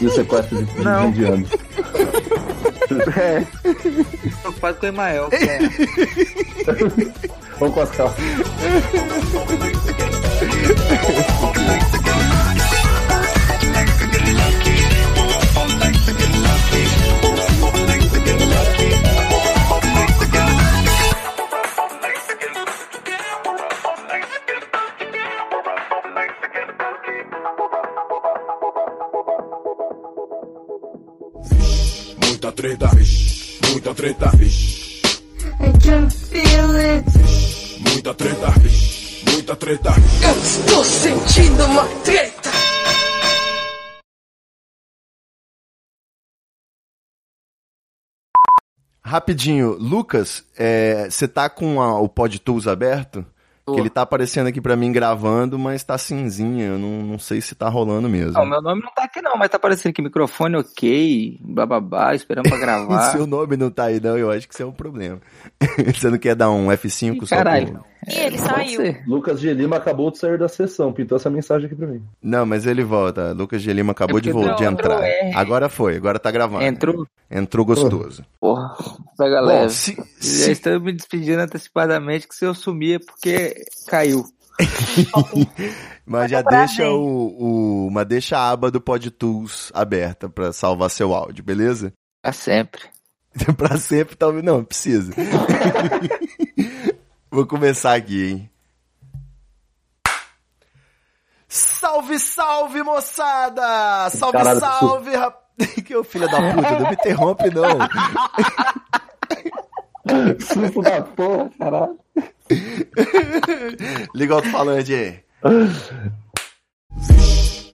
E o sequestro de, de Não. indianos. É. Preocupado com o Emael, que é. Vamos com as calças. Treta. I can feel it. Muita treta. Muita treta. Eu estou sentindo uma treta. Rapidinho, Lucas, você tá com a- o Pod Tools aberto? Que ele tá aparecendo aqui pra mim gravando, mas tá cinzinha. Eu não, não sei se tá rolando mesmo. Não, meu nome não tá aqui não, mas tá aparecendo aqui microfone ok, bababá, esperando pra gravar. Seu nome não tá aí, não. Eu acho que isso é um problema. Você não quer dar um F5 Ih, só caralho. pro- E ele saiu. ser. Lucas de Lima acabou de sair da sessão, pintou essa mensagem aqui pra mim. Não, mas ele volta. Lucas de Lima acabou É de, porque vo- de entrar. R. Agora foi, agora tá gravando. Entrou, Entrou gostoso. porra, pega Bom, leve. se, Já se- estou me despedindo antecipadamente que se eu sumir é porque caiu. mas já deixa o, o- mas deixa a aba do PodTools aberta pra salvar seu áudio, beleza? Pra sempre. pra sempre, talvez não, precisa. Vou começar aqui, hein? Salve, salve, moçada! Salve, Caralho, salve, rap... Que ô filho da puta, não me interrompe, não. Susto da porra, caralho. Liga o alto-falante aí.